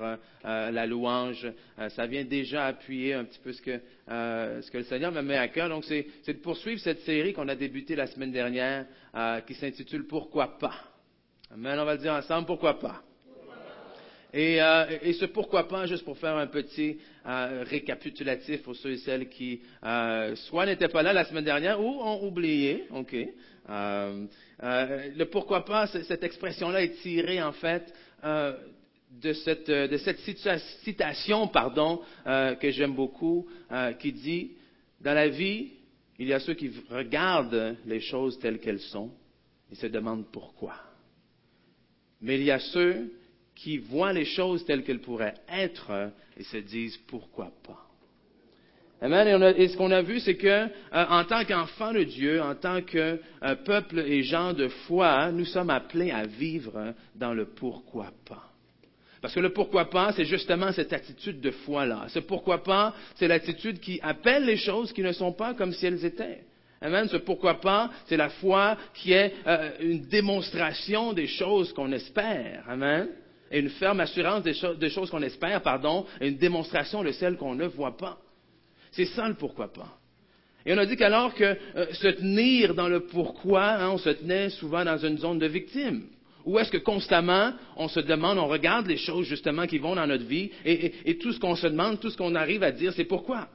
euh, euh, la louange. ça vient déjà appuyer un petit peu ce que, ce que le Seigneur me met à cœur. Donc, c'est de poursuivre cette série qu'on a débutée la semaine dernière, qui s'intitule Pourquoi pas. Amen. On va le dire ensemble, pourquoi pas. Et, et, ce pourquoi pas, juste pour faire un petit récapitulatif pour ceux et celles qui soit n'étaient pas là la semaine dernière ou ont oublié, ok. Euh, le pourquoi pas, cette expression-là est tirée en fait euh, de cette, de cette citation pardon, euh, que j'aime beaucoup, qui dit Dans la vie, il y a ceux qui regardent les choses telles qu'elles sont et se demandent pourquoi. Mais il y a ceux qui voient les choses telles qu'elles pourraient être et se disent pourquoi pas. Amen. Et, ce qu'on a vu, c'est que euh, en tant qu'enfants de Dieu, en tant que euh, peuple et gens de foi, nous sommes appelés à vivre dans le pourquoi pas. Parce que le pourquoi pas, c'est justement cette attitude de foi-là. Ce pourquoi pas, c'est l'attitude qui appelle les choses qui ne sont pas comme si elles étaient. Amen. Ce pourquoi pas, c'est la foi qui est euh, une démonstration des choses qu'on espère. Amen. Et une ferme assurance des, choses qu'on espère, pardon, et une démonstration de celles qu'on ne voit pas. C'est ça le pourquoi pas. Et on a dit qu'alors que euh, se tenir dans le pourquoi, hein, on se tenait souvent dans une zone de victime. Ou est-ce que constamment, on se demande, on regarde les choses justement qui vont dans notre vie, et, tout ce qu'on se demande, tout ce qu'on arrive à dire, c'est pourquoi?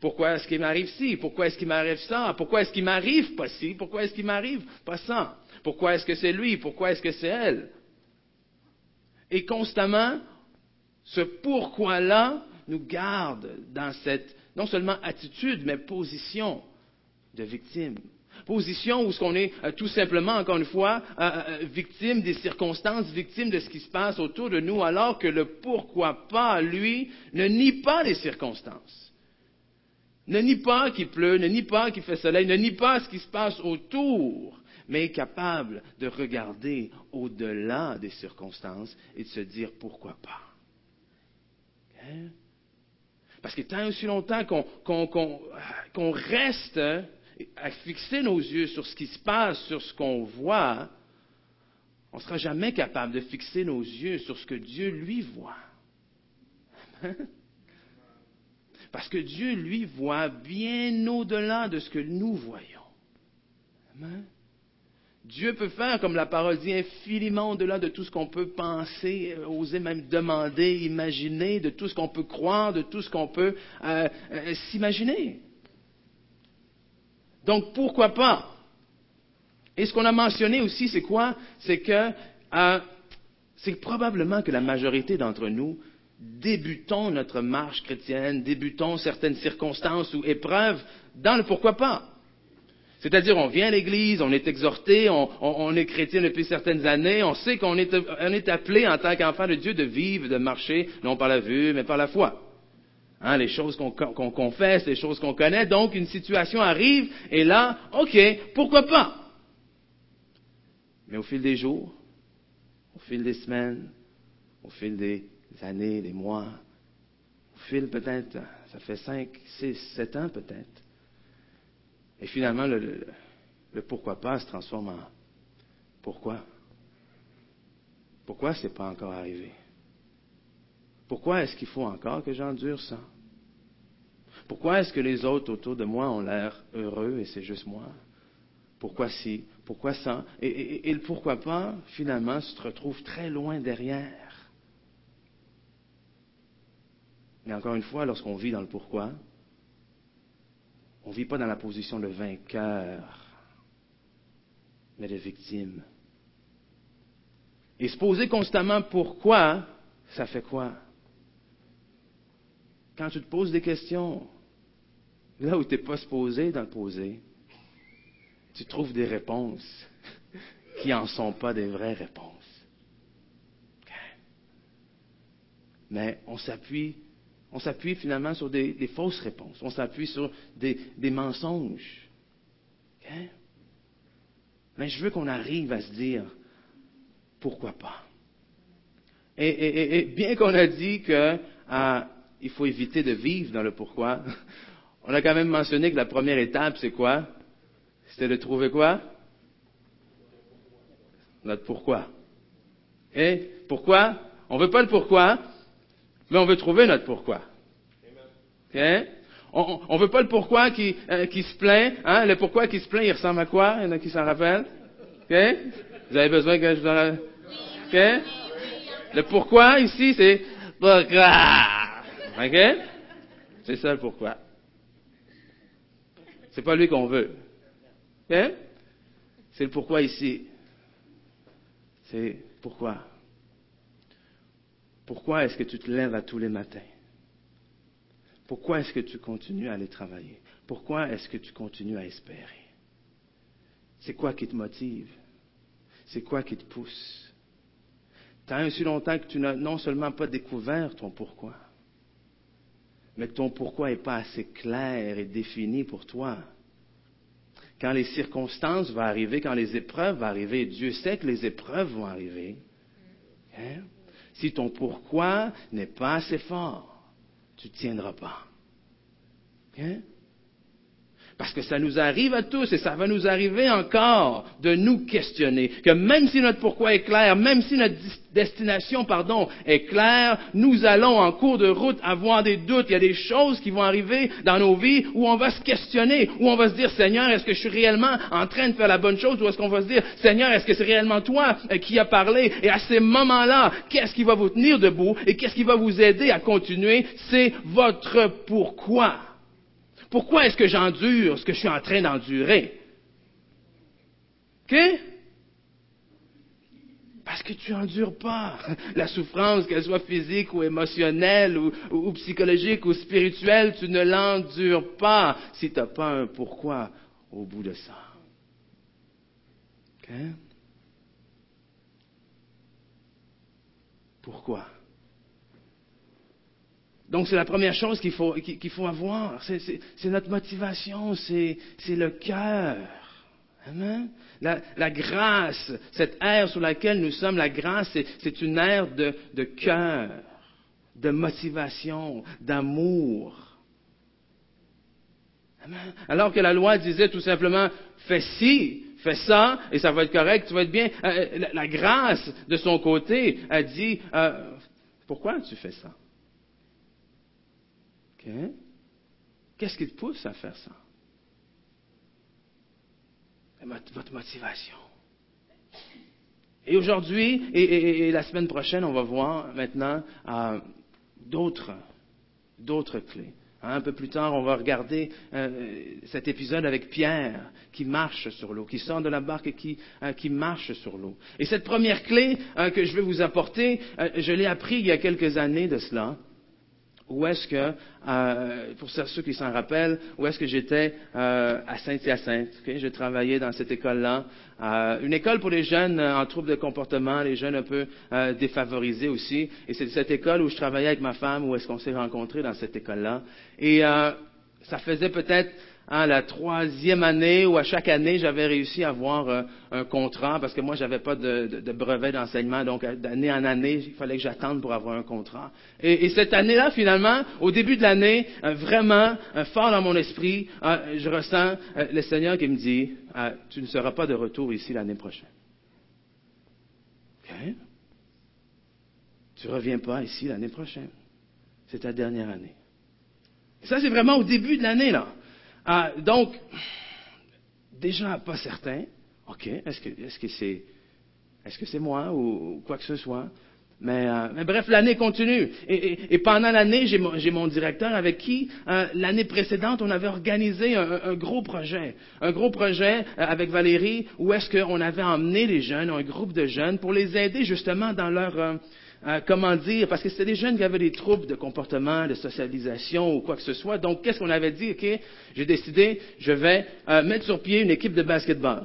Pourquoi est-ce qu'il m'arrive ci? Pourquoi est-ce qu'il m'arrive ça? Pourquoi est-ce qu'il m'arrive pas ci? Pourquoi est-ce qu'il m'arrive pas ça? Pourquoi est-ce que c'est lui? Pourquoi est-ce que c'est elle? Et constamment, ce pourquoi-là nous garde dans cette non seulement attitude, mais position de victime. Position où ce qu'on est euh, tout simplement, encore une fois, euh, euh, victime des circonstances, victime de ce qui se passe autour de nous, alors que le pourquoi pas, lui, ne nie pas les circonstances. Ne nie pas qu'il pleut, ne nie pas qu'il fait soleil, ne nie pas ce qui se passe autour, mais est capable de regarder au-delà des circonstances et de se dire pourquoi pas. Parce que tant aussi longtemps qu'on reste à fixer nos yeux sur ce qui se passe, sur ce qu'on voit, on ne sera jamais capable de fixer nos yeux sur ce que Dieu lui voit. Parce que Dieu lui voit bien au-delà de ce que nous voyons. Dieu peut faire, comme la parole dit, infiniment au-delà de tout ce qu'on peut penser, oser même demander, imaginer, de tout ce qu'on peut croire, de tout ce qu'on peut euh, euh, s'imaginer. Donc pourquoi pas? Et ce qu'on a mentionné aussi, c'est quoi? C'est que c'est probablement que la majorité d'entre nous débutons notre marche chrétienne, débutons certaines circonstances ou épreuves dans le pourquoi pas. C'est-à-dire, on vient à l'Église, on est exhorté, on, est chrétien depuis certaines années, on sait qu'on est, appelé en tant qu'enfant de Dieu de vivre, de marcher, non par la vue, mais par la foi. Hein, les choses qu'on confesse, les choses qu'on connaît. Donc, une situation arrive, et là, OK, pourquoi pas? Mais au fil des jours, au fil des semaines, au fil des années, des mois, au fil peut-être, ça fait cinq, six, sept ans peut-être, et finalement, le, pourquoi pas se transforme en pourquoi? Pourquoi ce n'est pas encore arrivé? Pourquoi est-ce qu'il faut encore que j'endure ça? Pourquoi est-ce que les autres autour de moi ont l'air heureux et c'est juste moi? Pourquoi si? Pourquoi ça? Et, le pourquoi pas, finalement, se retrouve très loin derrière? Mais encore une fois, lorsqu'on vit dans le pourquoi, on ne vit pas dans la position de vainqueur, mais de victime. Et se poser constamment pourquoi, ça fait quoi? Quand tu te poses des questions, là où tu n'es pas supposé d'en poser, tu trouves des réponses qui n'en sont pas des vraies réponses. Mais on s'appuie on s'appuie finalement sur des, fausses réponses. On s'appuie sur des, mensonges. Mais je veux qu'on arrive à se dire, pourquoi pas? Et, bien qu'on a dit qu'il ah, faut éviter de vivre dans le pourquoi, on a quand même mentionné que la première étape, c'est quoi? C'était de trouver quoi? Notre pourquoi. Et pourquoi? On ne veut pas le pourquoi, Mais on veut trouver notre pourquoi. OK? On ne veut pas le pourquoi qui, euh, qui se plaint. Hein? Le pourquoi qui se plaint, il ressemble à quoi? Il y en a qui s'en rappellent? OK? Vous avez besoin que je vous en... OK? Le pourquoi ici, c'est pourquoi. C'est ça pourquoi. C'est pas lui qu'on veut. C'est le pourquoi ici. C'est pourquoi. Pourquoi est-ce que tu te lèves à tous les matins? Pourquoi est-ce que tu continues à aller travailler? Pourquoi est-ce que tu continues à espérer? C'est quoi qui te motive? C'est quoi qui te pousse? Tant aussi longtemps que tu n'as non seulement pas découvert ton pourquoi, mais ton pourquoi n'est pas assez clair et défini pour toi. Quand les circonstances vont arriver, quand les épreuves vont arriver, Dieu sait que les épreuves vont arriver. Hein? Si ton pourquoi n'est pas assez fort, tu ne tiendras pas. Hein? Parce que ça nous arrive à tous et ça va nous arriver encore de nous questionner. Que même si notre pourquoi est clair, même si notre destination, pardon, est claire, nous allons en cours de route avoir des doutes. Il y a des choses qui vont arriver dans nos vies où on va se questionner, où on va se dire, Seigneur, est-ce que je suis réellement en train de faire la bonne chose? Ou est-ce qu'on va se dire, Seigneur, est-ce que c'est réellement toi euh, qui as parlé? Et à ces moments-là, qu'est-ce qui va vous tenir debout et qu'est-ce qui va vous aider à continuer? C'est votre pourquoi. Pourquoi est-ce que j'endure ce que je suis en train d'endurer? OK? Parce que tu endures pas la souffrance, qu'elle soit physique ou émotionnelle ou, psychologique ou spirituelle, tu ne l'endures pas si tu n'as pas un pourquoi au bout de ça. OK? Pourquoi? Donc c'est la première chose qu'il faut, qu'il faut avoir. C'est notre motivation, c'est le cœur. Amen. La, grâce, cette ère sur laquelle nous sommes, la grâce, c'est une ère de, de cœur, de motivation, d'amour. Alors que la loi disait tout simplement, fais ci, fais ça, et ça va être correct, tu vas être bien. Euh, la, la grâce, de son côté, a dit, euh, pourquoi tu fais ça? Qu'est-ce qui te pousse à faire ça? Votre motivation. Et aujourd'hui, et, la semaine prochaine, on va voir maintenant euh, d'autres, d'autres clés. Hein, un peu plus tard, on va regarder euh, cet épisode avec Pierre qui marche sur l'eau, qui sort de la barque et qui, euh, qui marche sur l'eau. Et cette première clé que je vais vous apporter, je l'ai appris il y a quelques années de cela. Où est-ce que, euh, pour ceux qui s'en rappellent, où est-ce que j'étais euh, à Saint-Hyacinthe. Okay? Je travaillais dans cette école-là. Euh, une école pour les jeunes en trouble de comportement, les jeunes un peu défavorisés aussi. Et c'est cette école où je travaillais avec ma femme, où est-ce qu'on s'est rencontrés dans cette école-là. Et ça faisait peut-être hein, la troisième année où à chaque année j'avais réussi à avoir euh, un contrat parce que moi j'avais pas de, brevet d'enseignement. Donc euh, d'année en année il fallait que j'attende pour avoir un contrat. Et, cette année-là finalement au début de l'année euh, vraiment fort dans mon esprit je ressens le Seigneur qui me dit tu ne seras pas de retour ici l'année prochaine ok tu reviens pas ici l'année prochaine. C'est ta dernière année ça, c'est vraiment au début de l'année, là. Ah, donc, déjà pas certain. OK, est-ce que est-ce que c'est est-ce que moi ou, quoi que ce soit? Mais, euh, mais bref, l'année continue. Et, et, pendant l'année, j'ai mon, directeur avec qui, euh, l'année précédente, on avait organisé un, un, gros projet. Un gros projet euh, avec Valérie, où est-ce qu'on avait emmené les jeunes, un groupe de jeunes, pour les aider justement dans leur euh, comment dire, parce que c'était des jeunes qui avaient des troubles de comportement, de socialisation ou quoi que ce soit. Donc, qu'est-ce qu'on avait dit? OK, j'ai décidé, je vais euh, mettre sur pied une équipe de basketball.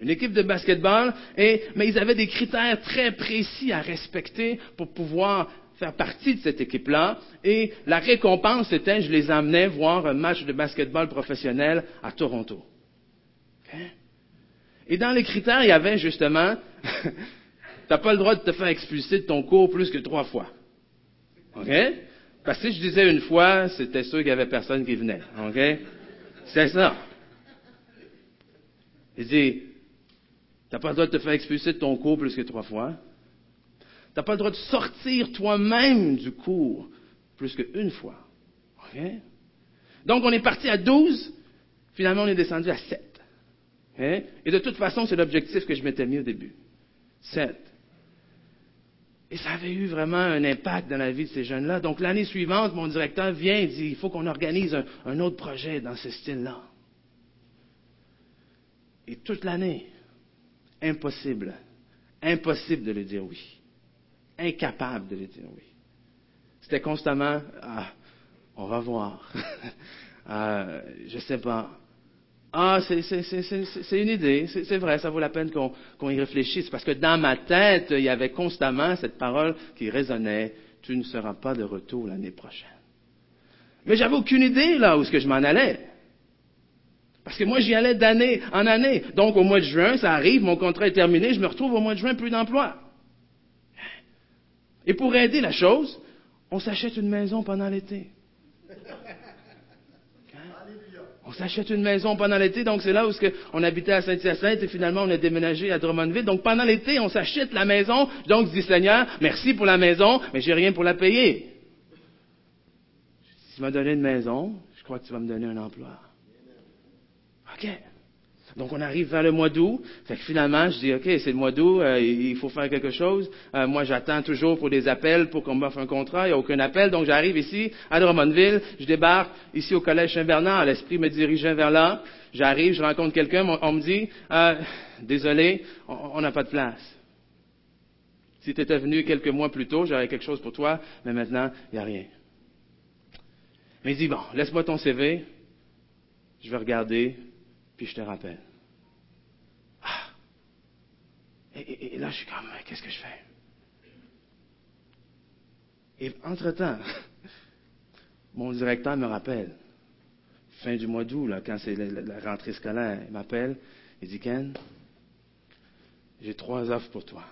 Une équipe de basketball, et, mais ils avaient des critères très précis à respecter pour pouvoir faire partie de cette équipe-là. Et la récompense, c'était, je les emmenais voir un match de basketball professionnel à Toronto. Et dans les critères, il y avait justement n'as pas le droit de te faire expulser de ton cours plus que trois fois. OK? Parce que si je disais une fois, c'était sûr qu'il n'y avait personne qui venait. OK? C'est ça. Il dit, n'as pas le droit de te faire expulser de ton cours plus que trois fois. Tu n'as pas le droit de sortir toi-même du cours plus qu'une fois. Donc, on est parti à 12, finalement, on est descendu à 7. Et de toute façon, c'est l'objectif que je m'étais mis au début. 7. Et ça avait eu vraiment un impact dans la vie de ces jeunes-là. Donc l'année suivante, mon directeur vient et dit, il faut qu'on organise un, autre projet dans ce style-là. Et toute l'année, impossible, impossible de lui dire oui. Incapable de lui dire oui. C'était constamment, ah, on va voir. ah, je sais pas. Ah, c'est une idée, c'est vrai, ça vaut la peine qu'on y réfléchisse, parce que dans ma tête, il y avait constamment cette parole qui résonnait, tu ne seras pas de retour l'année prochaine. Mais j'avais aucune idée là où ce que je m'en allais. Parce que moi, j'y allais d'année en année. Donc, au mois de juin, ça arrive, mon contrat est terminé, je me retrouve au mois de juin plus d'emploi. Et pour aider la chose, on s'achète une maison pendant l'été. On s'achète une maison pendant l'été, donc c'est là où on habitait à Saint-Hyacinthe et finalement on a déménagé à Drummondville. Donc pendant l'été, on s'achète la maison. Donc je dis Seigneur, merci pour la maison, mais j'ai rien pour la payer. Si tu m'as donné une maison, je crois que tu vas me donner un emploi. OK. Donc on arrive vers le mois d'août. Fait que finalement, je dis, OK, c'est le mois d'août, euh, il faut faire quelque chose. Euh, moi, j'attends toujours pour des appels pour qu'on m'offre un contrat. Il n'y a aucun appel. Donc j'arrive ici, à Drummondville. Je débarque ici au Collège Saint-Bernard. L'Esprit me dirigeait vers là. J'arrive, je rencontre quelqu'un. On, me dit, euh, désolé, on n'a pas de place. Si tu étais venu quelques mois plus tôt, j'aurais quelque chose pour toi, mais maintenant, il n'y a rien. Mais il dit, bon, laisse-moi ton CV, je vais regarder, je te rappelle. Ah! Et, là, je suis comme, qu'est-ce que je fais? Et entre-temps, mon directeur me rappelle, fin du mois d'août, quand c'est la, rentrée scolaire, il m'appelle, il dit, Ken, j'ai trois offres pour toi.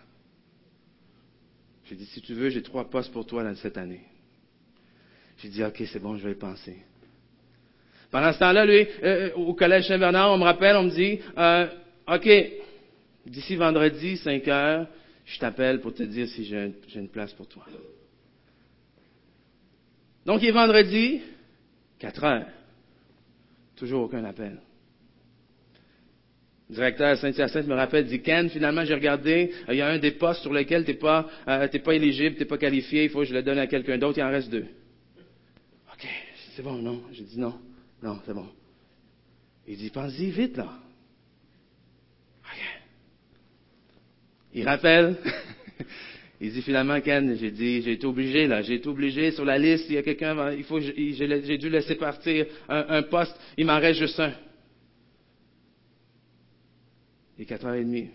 J'ai dit, si tu veux, j'ai trois postes pour toi cette année. J'ai dit, OK, c'est bon, je vais y penser. Pendant ce temps-là, lui, euh, au collège Saint-Bernard, on me rappelle, on me dit, euh, OK, d'ici vendredi, 5 heures, je t'appelle pour te dire si j'ai une place pour toi. Donc, il est vendredi, 4 heures. Toujours aucun appel. Le directeur Saint-Hyacinthe me rappelle, dit Ken, finalement j'ai regardé, il y a un des postes sur lesquels tu n'es pas, euh, pas éligible, tu n'es pas qualifié, il faut que je le donne à quelqu'un d'autre, il en reste deux. OK, c'est bon, non? J'ai dit non. Non, c'est bon. Il dit, pense-y vite, là. Il rappelle. il dit finalement, Ken, j'ai dit, j'ai été obligé, là, j'ai été obligé sur la liste, il y a quelqu'un, il faut, j'ai dû laisser partir un, poste, il m'en reste juste un. Il est quatre heures et demie.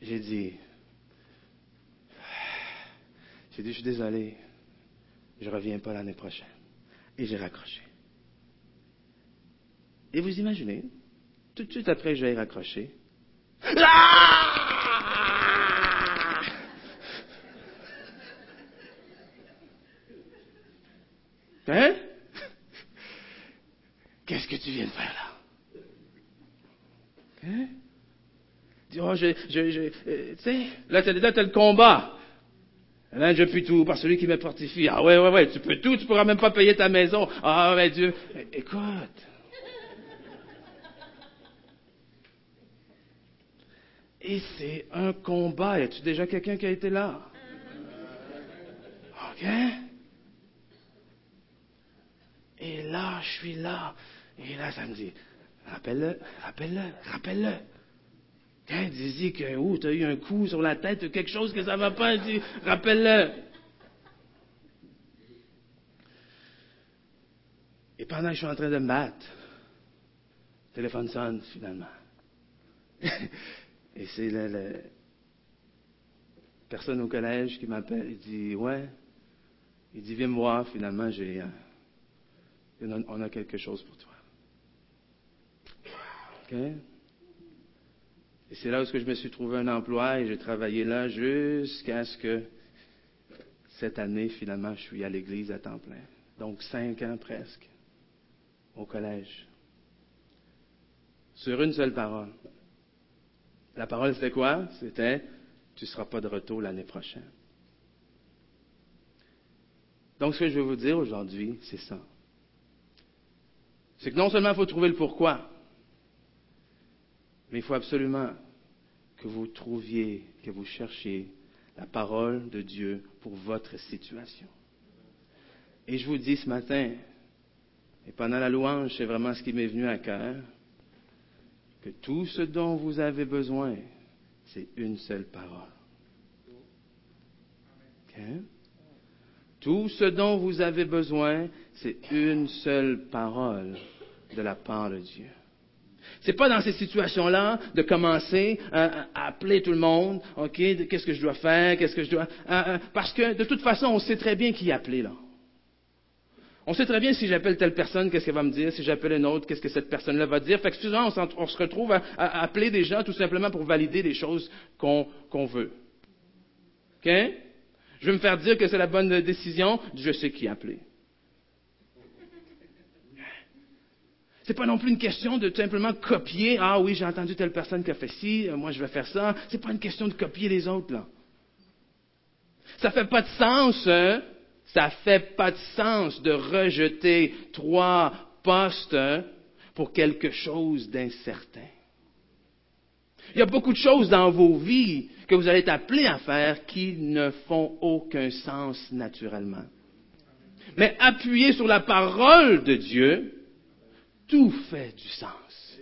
J'ai dit, j'ai dit, je suis désolé je ne reviens pas l'année prochaine. Et j'ai raccroché. Et vous imaginez, tout de suite après que j'ai raccroché, Hein? Qu'est-ce que tu viens de faire là? Hein? Oh, je, je, euh, tu sais, là, tu as le combat. Là, je puis tout par celui qui me fortifie. Ah ouais, ouais, ouais, tu peux tout, tu pourras même pas payer ta maison. Ah mais Dieu, écoute. Et c'est un combat. Y a-tu déjà quelqu'un qui a été là? OK? Et là, je suis là. Et là, ça me dit, rappelle-le, rappelle-le, rappelle-le. Hein, dis-y que oh, tu as eu un coup sur la tête ou quelque chose que ça ne va pas, dis, rappelle-le. Et pendant que je suis en train de me battre, le téléphone sonne finalement. Et c'est la, personne au collège qui m'appelle. Il dit Ouais. Il dit Viens me voir, finalement, j'ai, on a quelque chose pour toi. OK? Et c'est là où je me suis trouvé un emploi et j'ai travaillé là jusqu'à ce que cette année, finalement, je suis à l'église à temps plein. Donc cinq ans presque au collège. Sur une seule parole. La parole, c'était quoi? C'était, tu ne seras pas de retour l'année prochaine. Donc, ce que je veux vous dire aujourd'hui, c'est ça. C'est que non seulement il faut trouver le pourquoi, mais il faut absolument que vous trouviez, que vous cherchiez la parole de Dieu pour votre situation. Et je vous dis ce matin, et pendant la louange, c'est vraiment ce qui m'est venu à cœur, que tout ce dont vous avez besoin, c'est une seule parole. Tout ce dont vous avez besoin, c'est une seule parole de la part de Dieu. C'est pas dans ces situations-là de commencer à, appeler tout le monde, OK, qu'est-ce que je dois faire, qu'est-ce que je dois... parce que de toute façon, on sait très bien qui appeler là. On sait très bien si j'appelle telle personne, qu'est-ce qu'elle va me dire, si j'appelle une autre, qu'est-ce que cette personne-là va dire. Fait que souvent, on, se retrouve à, appeler des gens tout simplement pour valider des choses qu'on veut. OK? Je veux me faire dire que c'est la bonne décision, je sais qui appeler. C'est pas non plus une question de tout simplement copier. Ah oui, j'ai entendu telle personne qui a fait ci, euh, moi je vais faire ça. C'est pas une question de copier les autres, là. Ça fait pas de sens, hein? Ça fait pas de sens de rejeter trois postes pour quelque chose d'incertain. Il y a beaucoup de choses dans vos vies que vous allez être appelés à faire qui ne font aucun sens naturellement. Mais appuyé sur la parole de Dieu, tout fait du sens.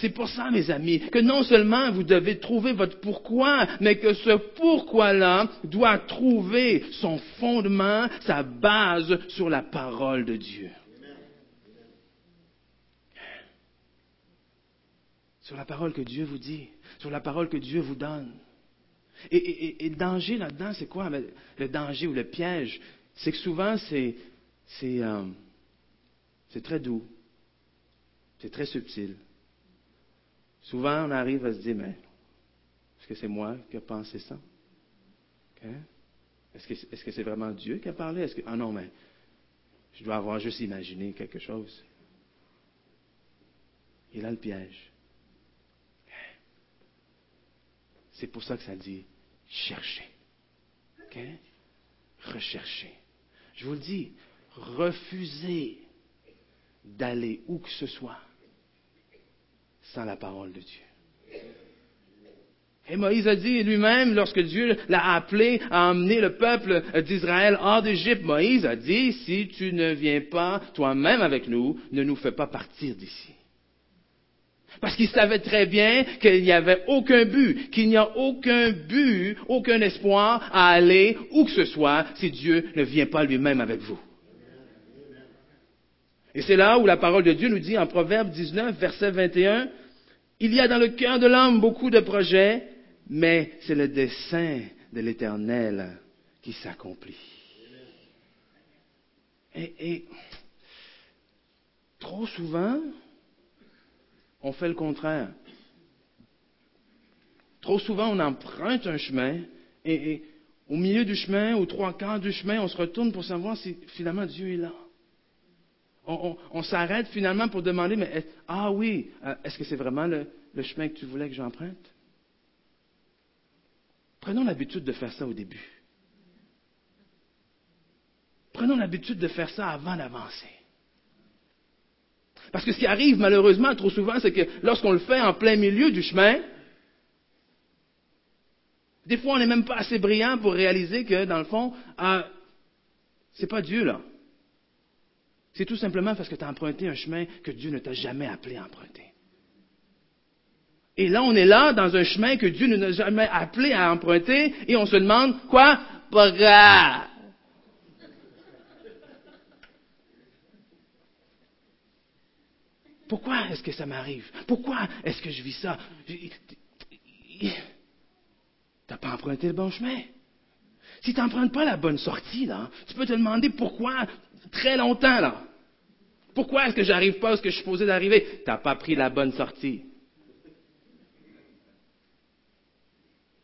C'est pour ça, mes amis, que non seulement vous devez trouver votre pourquoi, mais que ce pourquoi-là doit trouver son fondement, sa base sur la parole de Dieu. Sur la parole que Dieu vous dit, sur la parole que Dieu vous donne. Et, le danger là-dedans, c'est quoi? Le danger ou le piège, c'est que souvent, c'est, c'est, euh, c'est très doux, c'est très subtil. Souvent, on arrive à se dire, mais est-ce que c'est moi qui ai pensé ça? Est-ce que c'est vraiment Dieu qui a parlé? Ah non, mais je dois avoir juste imaginé quelque chose. Il a le piège. C'est pour ça que ça dit chercher. Rechercher. Je vous le dis, refusez d'aller où que ce soit sans la parole de Dieu. Et Moïse a dit lui-même, lorsque Dieu l'a appelé à emmener le peuple d'Israël hors d'Égypte, Moïse a dit, si tu ne viens pas toi-même avec nous, ne nous fais pas partir d'ici. Parce qu'il savait très bien qu'il n'y avait aucun but, qu'il n'y a aucun but, aucun espoir à aller où que ce soit si Dieu ne vient pas lui-même avec vous. Et c'est là où la parole de Dieu nous dit en Proverbe 19, verset 21, Il y a dans le cœur de l'homme beaucoup de projets, mais c'est le dessein de l'Éternel qui s'accomplit. Et, trop souvent, on fait le contraire. Trop souvent, on emprunte un chemin et, et au milieu du chemin, aux trois quarts du chemin, on se retourne pour savoir si finalement Dieu est là on, s'arrête finalement pour demander, mais ah oui, euh, est-ce que c'est vraiment le, chemin que tu voulais que j'emprunte? Prenons l'habitude de faire ça au début. Prenons l'habitude de faire ça avant d'avancer. Parce que ce qui arrive malheureusement trop souvent, c'est que lorsqu'on le fait en plein milieu du chemin, des fois on n'est même pas assez brillant pour réaliser que, dans le fond, euh, c'est pas Dieu là. C'est tout simplement parce que tu as emprunté un chemin que Dieu ne t'a jamais appelé à emprunter. Et là, on est là dans un chemin que Dieu ne nous jamais appelé à emprunter et on se demande, quoi? Pourquoi? Pourquoi est-ce que ça m'arrive? Pourquoi est-ce que je vis ça? T'as pas emprunté le bon chemin. Si tu n'empruntes pas la bonne sortie, là, tu peux te demander pourquoi très longtemps, là. Pourquoi est-ce que j'arrive pas à ce que je suis supposé d'arriver? Tu n'as pas pris la bonne sortie.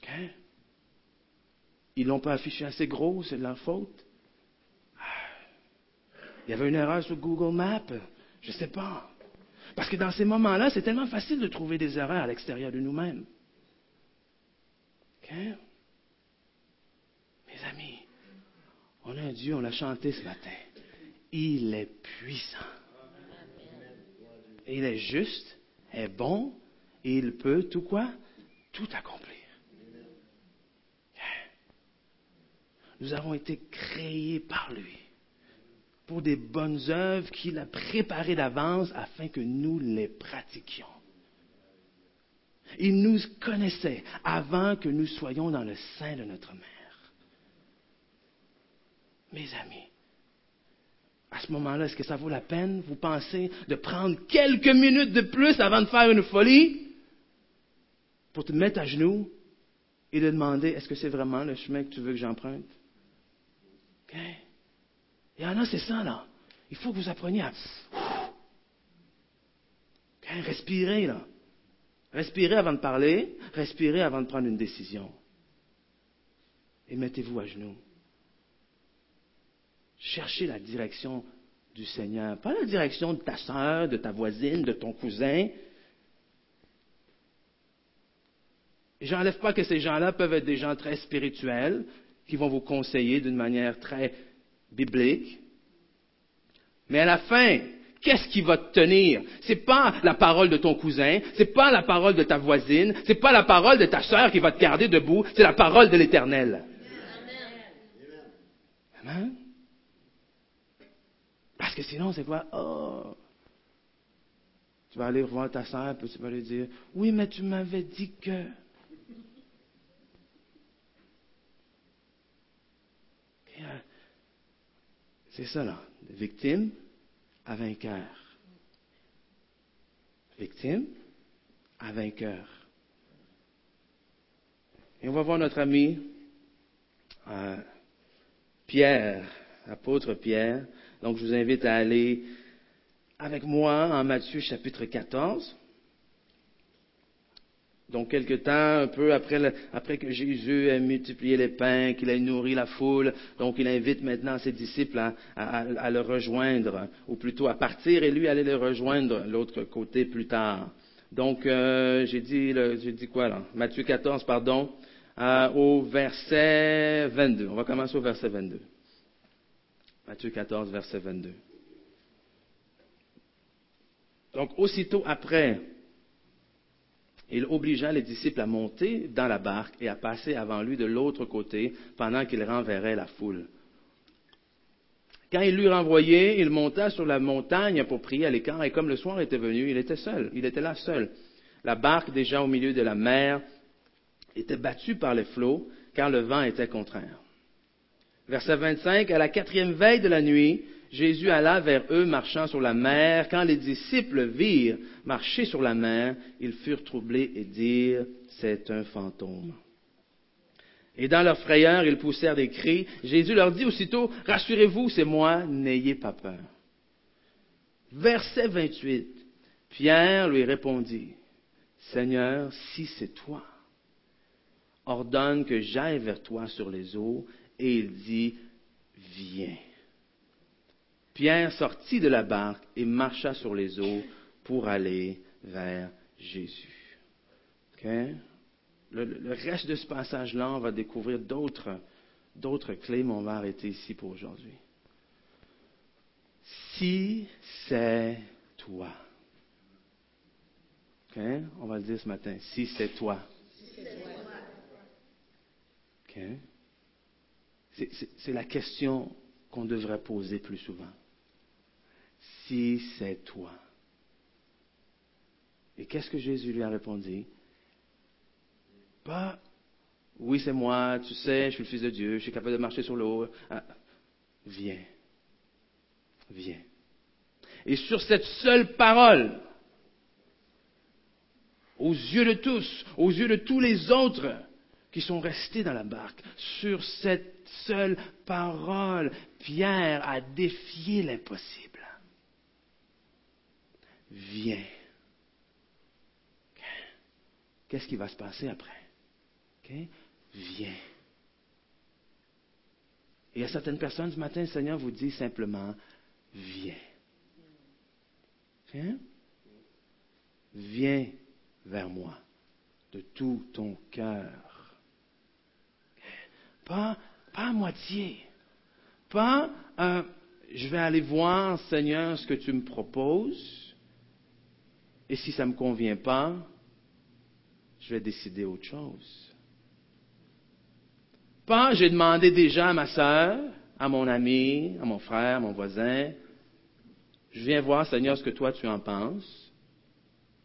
OK? Ils l'ont pas affiché assez gros, c'est de leur faute? Il y avait une erreur sur Google Maps? Je ne sais pas. Parce que dans ces moments-là, c'est tellement facile de trouver des erreurs à l'extérieur de nous-mêmes. Mes amis, on a un Dieu, on l'a chanté ce matin. Il est puissant. il est juste, est bon, et il peut tout quoi? Tout accomplir. Nous avons été créés par lui pour des bonnes œuvres qu'il a préparées d'avance afin que nous les pratiquions. Il nous connaissait avant que nous soyons dans le sein de notre mère. Mes amis, à ce moment-là, est-ce que ça vaut la peine, vous pensez, de prendre quelques minutes de plus avant de faire une folie pour te mettre à genoux et de demander, est-ce que c'est vraiment le chemin que tu veux que j'emprunte? OK? Il en c'est ça, là. Il faut que vous appreniez à respirer, là. Respirez avant de parler, respirez avant de prendre une décision. Et mettez-vous à genoux. Cherchez la direction du Seigneur, pas la direction de ta soeur, de ta voisine, de ton cousin. J'enlève pas que ces gens-là peuvent être des gens très spirituels, qui vont vous conseiller d'une manière très biblique. Mais à la fin, qu'est-ce qui va te tenir? C'est pas la parole de ton cousin, c'est pas la parole de ta voisine, c'est pas la parole de ta sœur qui va te garder debout, c'est la parole de l'Éternel. Amen. Parce que sinon, c'est quoi? Oh, tu vas aller revoir ta sœur, puis tu vas lui dire, oui, mais tu m'avais dit que. C'est ça, là. Victime à vainqueur. Victime à vainqueur. Et on va voir notre ami euh, Pierre, apôtre Pierre. Donc je vous invite à aller avec moi en Matthieu chapitre 14. Donc, quelque temps, un peu après, que Jésus ait multiplié les pains, qu'il ait nourri la foule, donc il invite maintenant ses disciples à, le rejoindre, ou plutôt à partir et lui aller le rejoindre l'autre côté plus tard. Donc, euh, j'ai dit, j'ai dit quoi là? Matthieu 14, pardon, euh, au verset 22. On va commencer au verset 22. Matthieu 14, verset 22. Donc, aussitôt après il obligea les disciples à monter dans la barque et à passer avant lui de l'autre côté pendant qu'il renverrait la foule. Quand il l'eut renvoyé, il monta sur la montagne pour prier à l'écart, et comme le soir était venu, il était seul, il était là seul. La barque, déjà au milieu de la mer, était battue par les flots, car le vent était contraire. Verset 25, à la quatrième veille de la nuit, Jésus alla vers eux marchant sur la mer. Quand les disciples virent marcher sur la mer, ils furent troublés et dirent, c'est un fantôme. Et dans leur frayeur, ils poussèrent des cris. Jésus leur dit aussitôt, rassurez-vous, c'est moi, n'ayez pas peur. Verset 28. Pierre lui répondit, Seigneur, si c'est toi, ordonne que j'aille vers toi sur les eaux. Et il dit, viens. Pierre sortit de la barque et marcha sur les eaux pour aller vers Jésus. Le, reste de ce passage-là, on va découvrir d'autres, d'autres clés, mais on va arrêter ici pour aujourd'hui. Si c'est toi. On va le dire ce matin. Si c'est toi. c'est la question qu'on devrait poser plus souvent si c'est toi. Et qu'est-ce que Jésus lui a répondu? Pas, oui, c'est moi, tu sais, je suis le Fils de Dieu, je suis capable de marcher sur l'eau. Ah, viens. Viens. Et sur cette seule parole, aux yeux de tous, aux yeux de tous les autres qui sont restés dans la barque, sur cette seule parole, Pierre a défié l'impossible viens. Qu'est-ce qui va se passer après? Viens. Et a certaines personnes ce matin, le Seigneur vous dit simplement, viens. Viens. viens vers moi de tout ton cœur. Pas, pas à moitié. Pas, euh, je vais aller voir, Seigneur, ce que tu me proposes. Et si ça ne me convient pas, je vais décider autre chose. Pas, j'ai demandé déjà à ma sœur, à mon ami, à mon frère, à mon voisin, je viens voir, Seigneur, ce que toi tu en penses,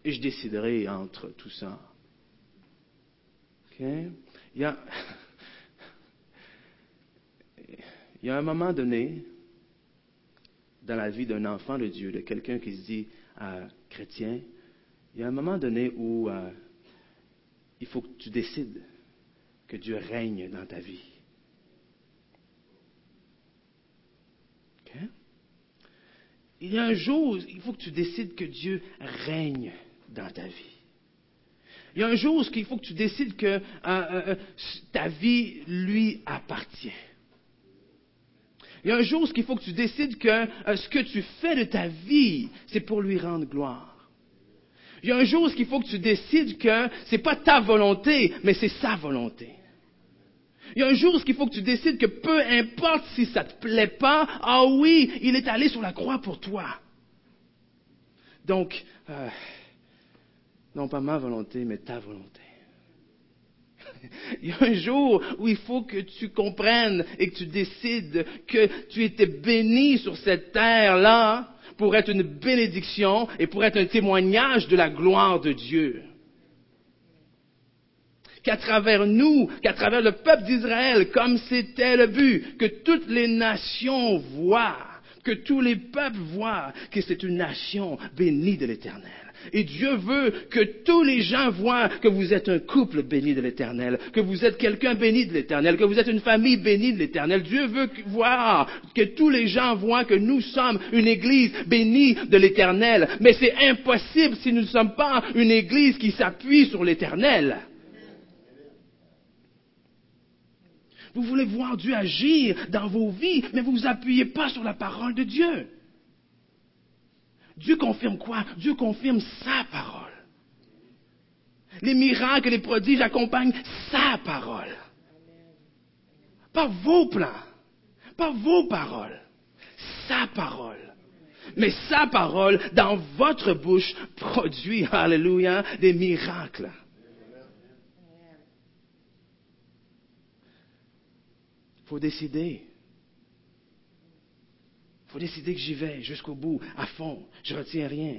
et je déciderai entre tout ça. Il, y a, il y a un moment donné dans la vie d'un enfant de Dieu, de quelqu'un qui se dit euh, chrétien, il y a un moment donné où euh, il faut que tu décides que Dieu règne dans ta vie. Il y a un jour, il faut que tu décides que Dieu règne dans ta vie. Il y a un jour où il faut que tu décides que ta vie lui appartient. Il y a un jour où il faut que tu décides que ce que tu fais de ta vie, c'est pour lui rendre gloire. Il y a un jour où il faut que tu décides que ce n'est pas ta volonté, mais c'est sa volonté. Il y a un jour où il faut que tu décides que peu importe si ça ne te plaît pas, ah oui, il est allé sur la croix pour toi. Donc, euh, non pas ma volonté, mais ta volonté. Il y a un jour où il faut que tu comprennes et que tu décides que tu étais béni sur cette terre-là pour être une bénédiction et pour être un témoignage de la gloire de Dieu qu'à travers nous, qu'à travers le peuple d'Israël, comme c'était le but, que toutes les nations voient, que tous les peuples voient que c'est une nation bénie de l'Éternel. Et Dieu veut que tous les gens voient que vous êtes un couple béni de l'Éternel, que vous êtes quelqu'un béni de l'Éternel, que vous êtes une famille bénie de l'Éternel. Dieu veut voir que tous les gens voient que nous sommes une Église bénie de l'Éternel. Mais c'est impossible si nous ne sommes pas une Église qui s'appuie sur l'Éternel. Vous voulez voir Dieu agir dans vos vies, mais vous ne vous appuyez pas sur la parole de Dieu. Dieu confirme quoi? Dieu confirme sa parole. Les miracles et les prodiges accompagnent sa parole. Pas vos plans, pas vos paroles, sa parole. Mais sa parole, dans votre bouche, produit, alléluia, des miracles. Il faut décider. Il faut décider que j'y vais jusqu'au bout, à fond. Je ne retiens rien.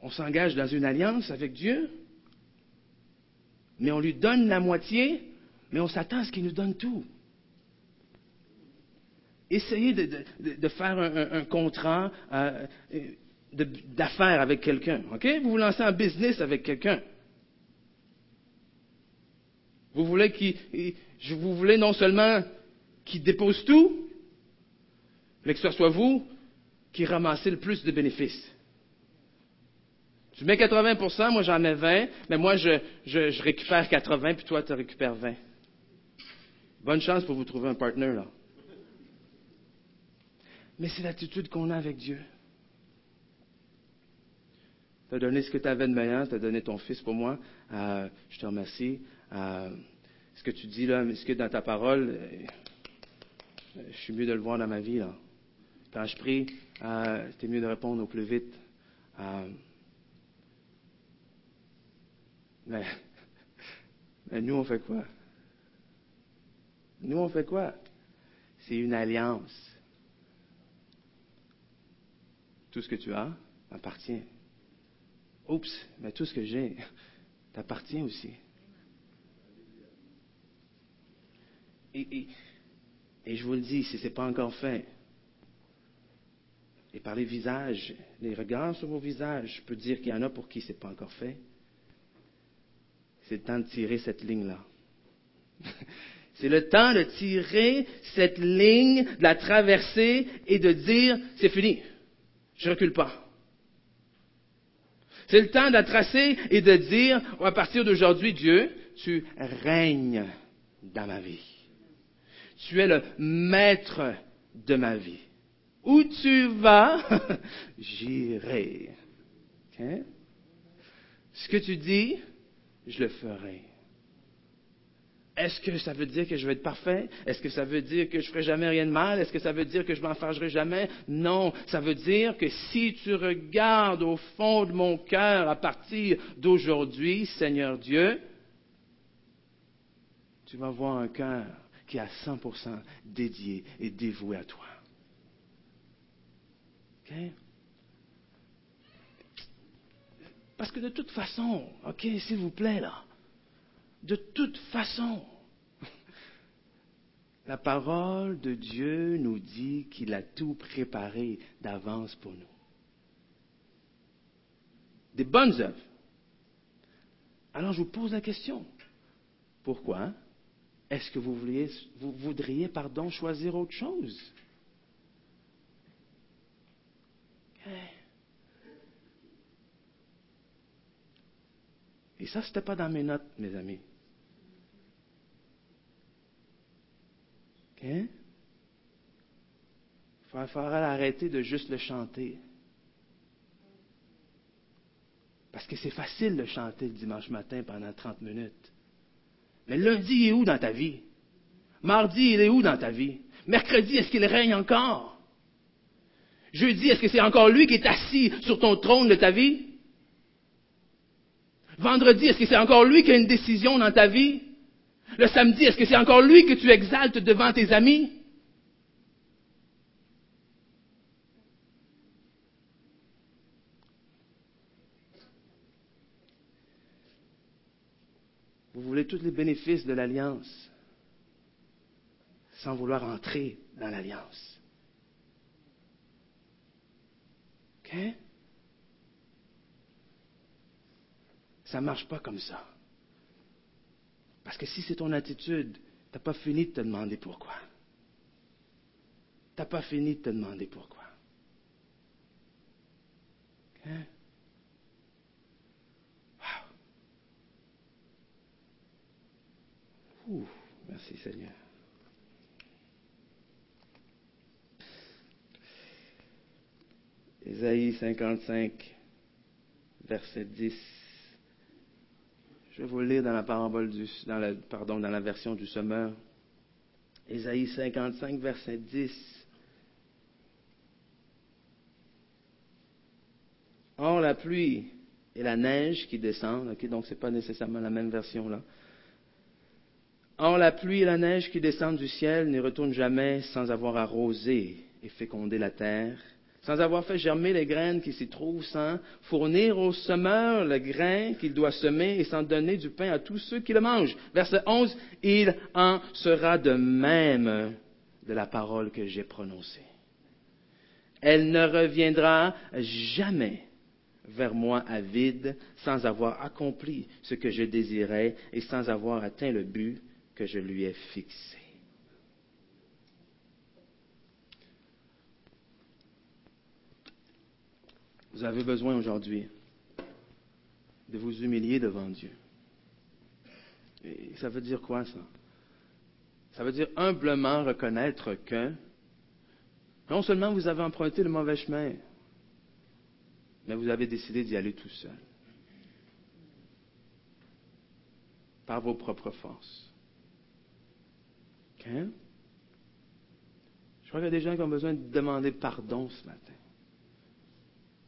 On s'engage dans une alliance avec Dieu, mais on lui donne la moitié, mais on s'attend à ce qu'il nous donne tout. Essayez de, faire un, contrat euh, d'affaires avec quelqu'un. Vous vous lancez en business avec quelqu'un. Vous voulez non seulement qu'il dépose tout, mais que ce soit vous qui ramassez le plus de bénéfices. Tu mets 80% moi j'en mets 20, mais moi je, je, récupère 80, puis toi tu récupères 20. Bonne chance pour vous trouver un partenaire là. Mais c'est l'attitude qu'on a avec Dieu. Tu as donné ce que tu avais de meilleur, tu as donné ton fils pour moi. Euh, je te remercie ce que tu dis là, ce que dans ta parole, euh, je suis mieux de le voir dans ma vie. Là. Quand je prie, euh, c'est mieux de répondre au plus vite. Euh, mais, mais nous, on fait quoi? Nous, on fait quoi? C'est une alliance. Tout ce que tu as m'appartient. Oups, mais tout ce que j'ai t'appartient aussi. Et, je vous le dis, si ce n'est pas encore fait, et par les visages, les regards sur vos visages, je peux dire qu'il y en a pour qui ce n'est pas encore fait. C'est le temps de tirer cette ligne-là. c'est le temps de tirer cette ligne, de la traverser et de dire, c'est fini. Je recule pas. C'est le temps de tracer et de dire, à partir d'aujourd'hui, Dieu, tu règnes dans ma vie. Tu es le maître de ma vie. Où tu vas, j'irai. Ce que tu dis, je le ferai. Est-ce que ça veut dire que je vais être parfait? Est-ce que ça veut dire que je ferai jamais rien de mal? Est-ce que ça veut dire que je m'enfargerai jamais? Non. Ça veut dire que si tu regardes au fond de mon cœur à partir d'aujourd'hui, Seigneur Dieu, tu vas voir un cœur qui est à 100% dédié et dévoué à toi. OK? Parce que de toute façon, OK, s'il vous plaît, là, de toute façon, la parole de Dieu nous dit qu'il a tout préparé d'avance pour nous. Des bonnes œuvres. Alors je vous pose la question. Pourquoi est-ce que vous, voudriez, pardon, choisir autre chose? Et ça, ce n'était pas dans mes notes, mes amis. Il faudrait arrêter de juste le chanter. Parce que c'est facile de chanter le dimanche matin pendant 30 minutes. Mais lundi, il est où dans ta vie? Mardi, il est où dans ta vie? Mercredi, est-ce qu'il règne encore? Jeudi, est-ce que c'est encore lui qui est assis sur ton trône de ta vie? Vendredi, est-ce que c'est encore lui qui a une décision dans ta vie? Le samedi, est-ce que c'est encore lui que tu exaltes devant tes amis? Vous voulez tous les bénéfices de l'alliance sans vouloir entrer dans l'alliance. OK? Ça ne marche pas comme ça. Parce que si c'est ton attitude, tu n'as pas fini de te demander pourquoi. Tu n'as pas fini de te demander pourquoi. Hein? Wow. merci Seigneur. Ésaïe 55, verset 10. Je vais vous le lire dans la parabole pardon, dans la version du semeur. Ésaïe 55, verset 10. Or, la pluie et la neige qui descendent, ok, donc ce n'est pas nécessairement la même version là. Or, la pluie et la neige qui descendent du ciel ne retournent jamais sans avoir arrosé et fécondé la terre sans avoir fait germer les graines qui s'y trouvent, sans fournir au semeur le grain qu'il doit semer et sans donner du pain à tous ceux qui le mangent. Verset 11, il en sera de même de la parole que j'ai prononcée. Elle ne reviendra jamais vers moi à vide sans avoir accompli ce que je désirais et sans avoir atteint le but que je lui ai fixé. Vous avez besoin aujourd'hui de vous humilier devant Dieu. Et ça veut dire quoi ça? Ça veut dire humblement reconnaître que non seulement vous avez emprunté le mauvais chemin, mais vous avez décidé d'y aller tout seul. Par vos propres forces. Je crois qu'il y a des gens qui ont besoin de demander pardon ce matin.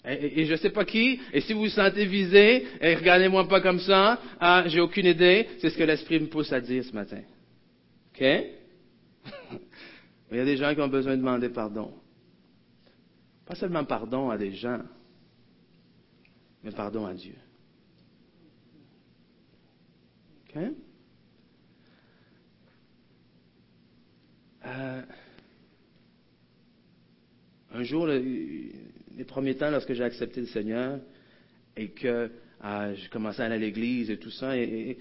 Et, je ne sais pas qui, et si vous vous sentez visé, et regardez-moi pas comme ça, ah, j'ai aucune idée, c'est ce que l'Esprit me pousse à dire ce matin. OK? Il y a des gens qui ont besoin de demander pardon. Pas seulement pardon à des gens, mais pardon à Dieu. OK? Euh, un jour, les premiers temps, lorsque j'ai accepté le Seigneur et que ah, j'ai commencé à aller à l'église et tout ça, et,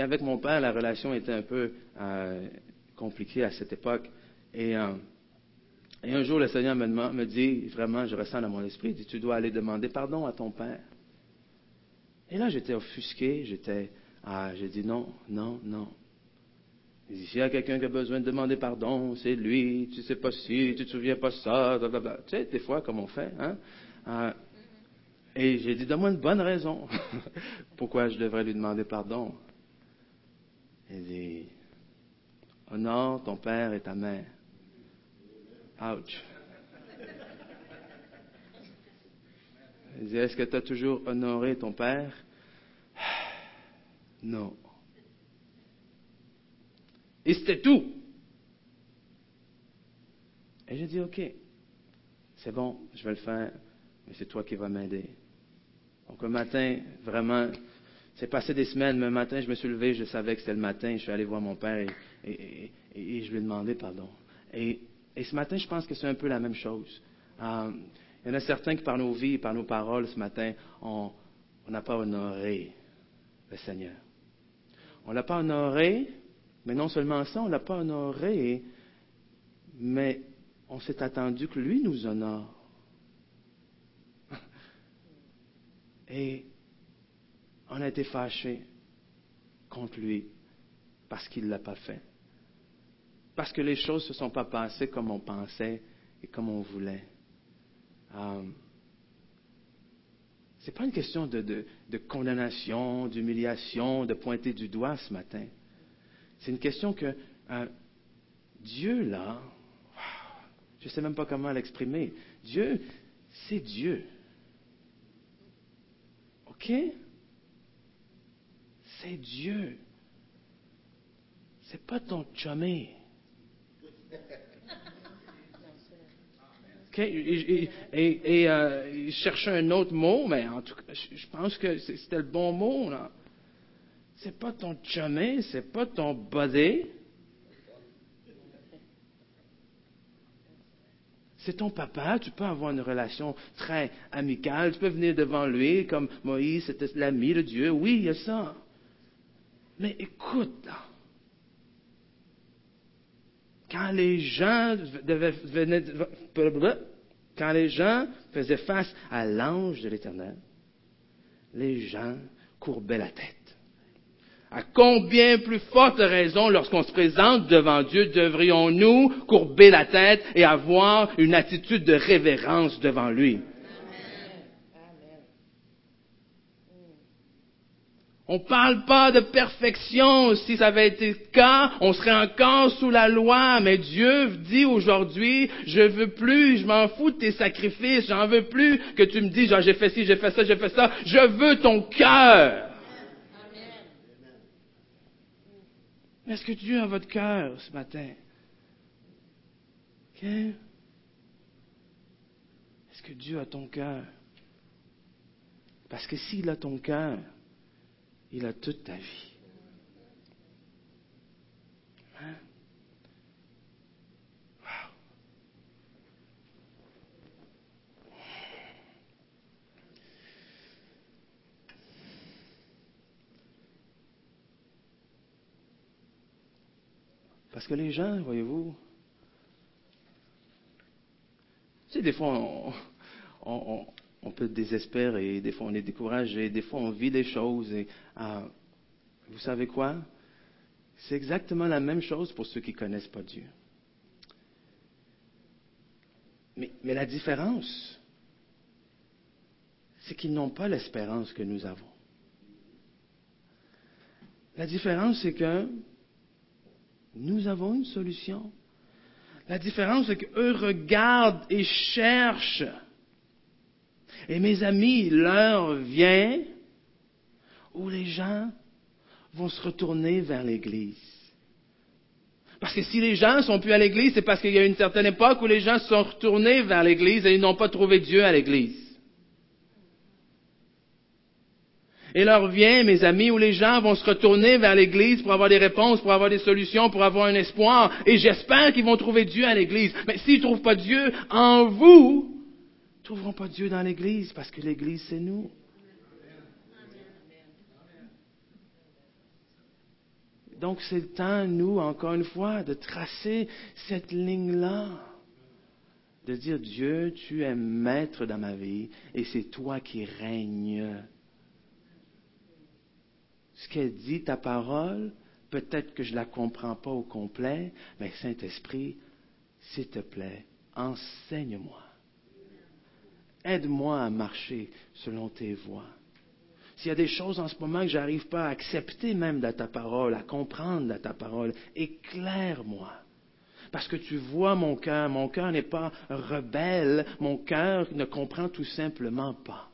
avec mon père, la relation était un peu euh, compliquée à cette époque. Euh, et, un jour, le Seigneur me, me dit, vraiment, je ressens dans mon esprit, il dit, tu dois aller demander pardon à ton père. Et là, j'étais offusqué, j'étais, ah, j'ai dit non, non, non. S'il y a quelqu'un qui a besoin de demander pardon, c'est lui, tu sais pas si, tu te souviens pas ça, blablabla. Tu sais, des fois, comme on fait, hein? Euh, et j'ai dit, donne-moi une bonne raison. Pourquoi je devrais lui demander pardon? Il dit, honore ton père et ta mère. Ouch. Il dit, est-ce que tu as toujours honoré ton père? Non. Et c'était tout. Et j'ai dit, OK, c'est bon, je vais le faire, mais c'est toi qui vas m'aider. Donc un matin, vraiment, c'est passé des semaines, mais un matin, je me suis levé, je savais que c'était le matin, je suis allé voir mon père et, je lui ai demandé pardon. Et, ce matin, je pense que c'est un peu la même chose. Euh, il y en a certains qui, par nos vies, par nos paroles ce matin, on n'a pas honoré le Seigneur. On ne l'a pas honoré, mais non seulement ça, on ne l'a pas honoré, mais on s'est attendu que lui nous honore. Et on a été fâché contre lui parce qu'il ne l'a pas fait. Parce que les choses ne se sont pas passées comme on pensait et comme on voulait. Euh, ce n'est pas une question de, condamnation, d'humiliation, de pointer du doigt ce matin. C'est une question que euh, Dieu, là, je ne sais même pas comment l'exprimer. Dieu, c'est Dieu. OK? C'est Dieu. C'est pas ton chumé. Et, et, euh, il cherchait un autre mot, mais en tout cas, je pense que c'était le bon mot. Là. C'est pas ton chumé, c'est pas ton body. C'est ton papa, tu peux avoir une relation très amicale, tu peux venir devant lui comme Moïse, c'était l'ami de Dieu. Oui, il y a ça. Mais écoute, quand les gens faisaient face à l'ange de l'Éternel, les gens courbaient la tête. À combien plus forte raison, lorsqu'on se présente devant Dieu, devrions-nous courber la tête et avoir une attitude de révérence devant lui? On ne parle pas de perfection. Si ça avait été le cas, on serait encore sous la loi. Mais Dieu dit aujourd'hui, je veux plus, je m'en fous de tes sacrifices, j'en veux plus que tu me dis, genre, j'ai fait ci, j'ai fait ça, j'ai fait ça. Je veux ton cœur. Est-ce que Dieu a votre cœur ce matin? Est-ce que Dieu a ton cœur? Parce que s'il a ton cœur, il a toute ta vie. Hein? Parce que les gens, voyez-vous, tu sais, des fois, on, peut désespérer, des fois on est découragé, des fois on vit des choses. Et ah, vous savez quoi? C'est exactement la même chose pour ceux qui ne connaissent pas Dieu. Mais, mais la différence, c'est qu'ils n'ont pas l'espérance que nous avons. La différence, c'est que nous avons une solution. La différence, c'est qu'eux regardent et cherchent et mes amis, l'heure vient où les gens vont se retourner vers l'Église. Parce que si les gens sont plus à l'Église, c'est parce qu'il y a une certaine époque où les gens sont retournés vers l'Église et ils n'ont pas trouvé Dieu à l'Église. Et l'heure vient, mes amis, où les gens vont se retourner vers l'Église pour avoir des réponses, pour avoir des solutions, pour avoir un espoir. Et j'espère qu'ils vont trouver Dieu à l'Église. Mais s'ils ne trouvent pas Dieu en vous, ne trouveront pas Dieu dans l'Église parce que l'Église, c'est nous. Donc, c'est le temps, nous, encore une fois, de tracer cette ligne-là. De dire, Dieu, tu es maître dans ma vie et c'est toi qui règnes. Ce qu'elle dit, ta parole, peut-être que je ne la comprends pas au complet, mais Saint-Esprit, s'il te plaît, enseigne-moi. Aide-moi à marcher selon tes voies. S'il y a des choses en ce moment que je n'arrive pas à accepter même de ta parole, à comprendre de ta parole, éclaire-moi. Parce que tu vois mon cœur, mon cœur n'est pas rebelle, mon cœur ne comprend tout simplement pas.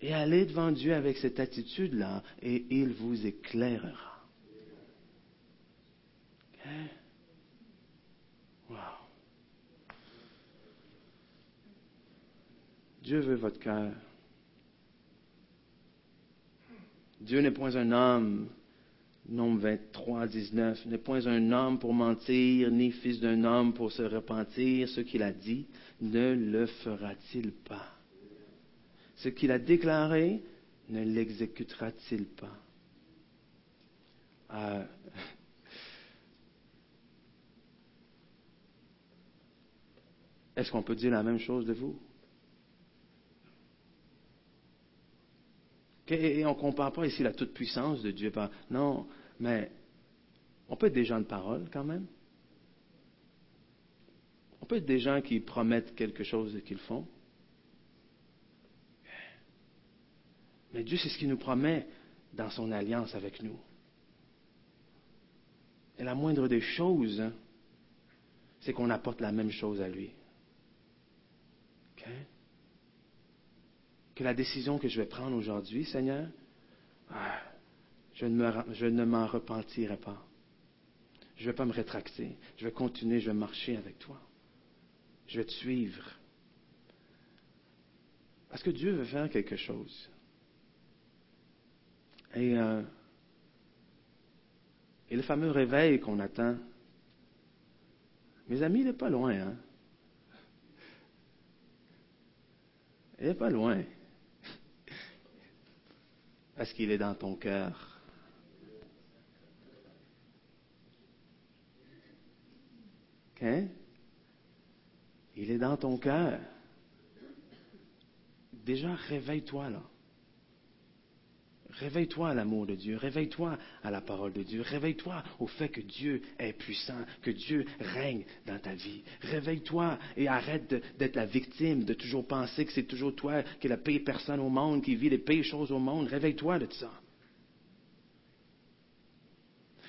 Et allez devant Dieu avec cette attitude-là et il vous éclairera. Wow. Dieu veut votre cœur. Dieu n'est point un homme, nombre 23, 19, n'est point un homme pour mentir, ni fils d'un homme pour se repentir. Ce qu'il a dit, ne le fera-t-il pas? Ce qu'il a déclaré, ne l'exécutera-t-il pas? Euh, Est-ce qu'on peut dire la même chose de vous? Et on ne compare pas ici la toute-puissance de Dieu. Non, mais on peut être des gens de parole quand même. On peut être des gens qui promettent quelque chose et qu'ils font. Mais Dieu, c'est ce qu'il nous promet dans son alliance avec nous. Et la moindre des choses, hein, c'est qu'on apporte la même chose à lui. Que la décision que je vais prendre aujourd'hui, Seigneur, ah, je ne, m'en repentirai pas. Je ne vais pas me rétracter. Je vais continuer, je vais marcher avec toi. Je vais te suivre. Parce que Dieu veut faire quelque chose. Et, euh, et le fameux réveil qu'on attend, mes amis, il n'est pas loin. Hein? Il n'est pas loin. Parce qu'il est dans ton cœur. OK? Il est dans ton cœur. Déjà, réveille-toi là. Réveille-toi à l'amour de Dieu, réveille-toi à la parole de Dieu, réveille-toi au fait que Dieu est puissant, que Dieu règne dans ta vie. Réveille-toi et arrête d'être la victime, de toujours penser que c'est toujours toi qui est la pire personne au monde, qui vit les pires choses au monde. Réveille-toi de ça.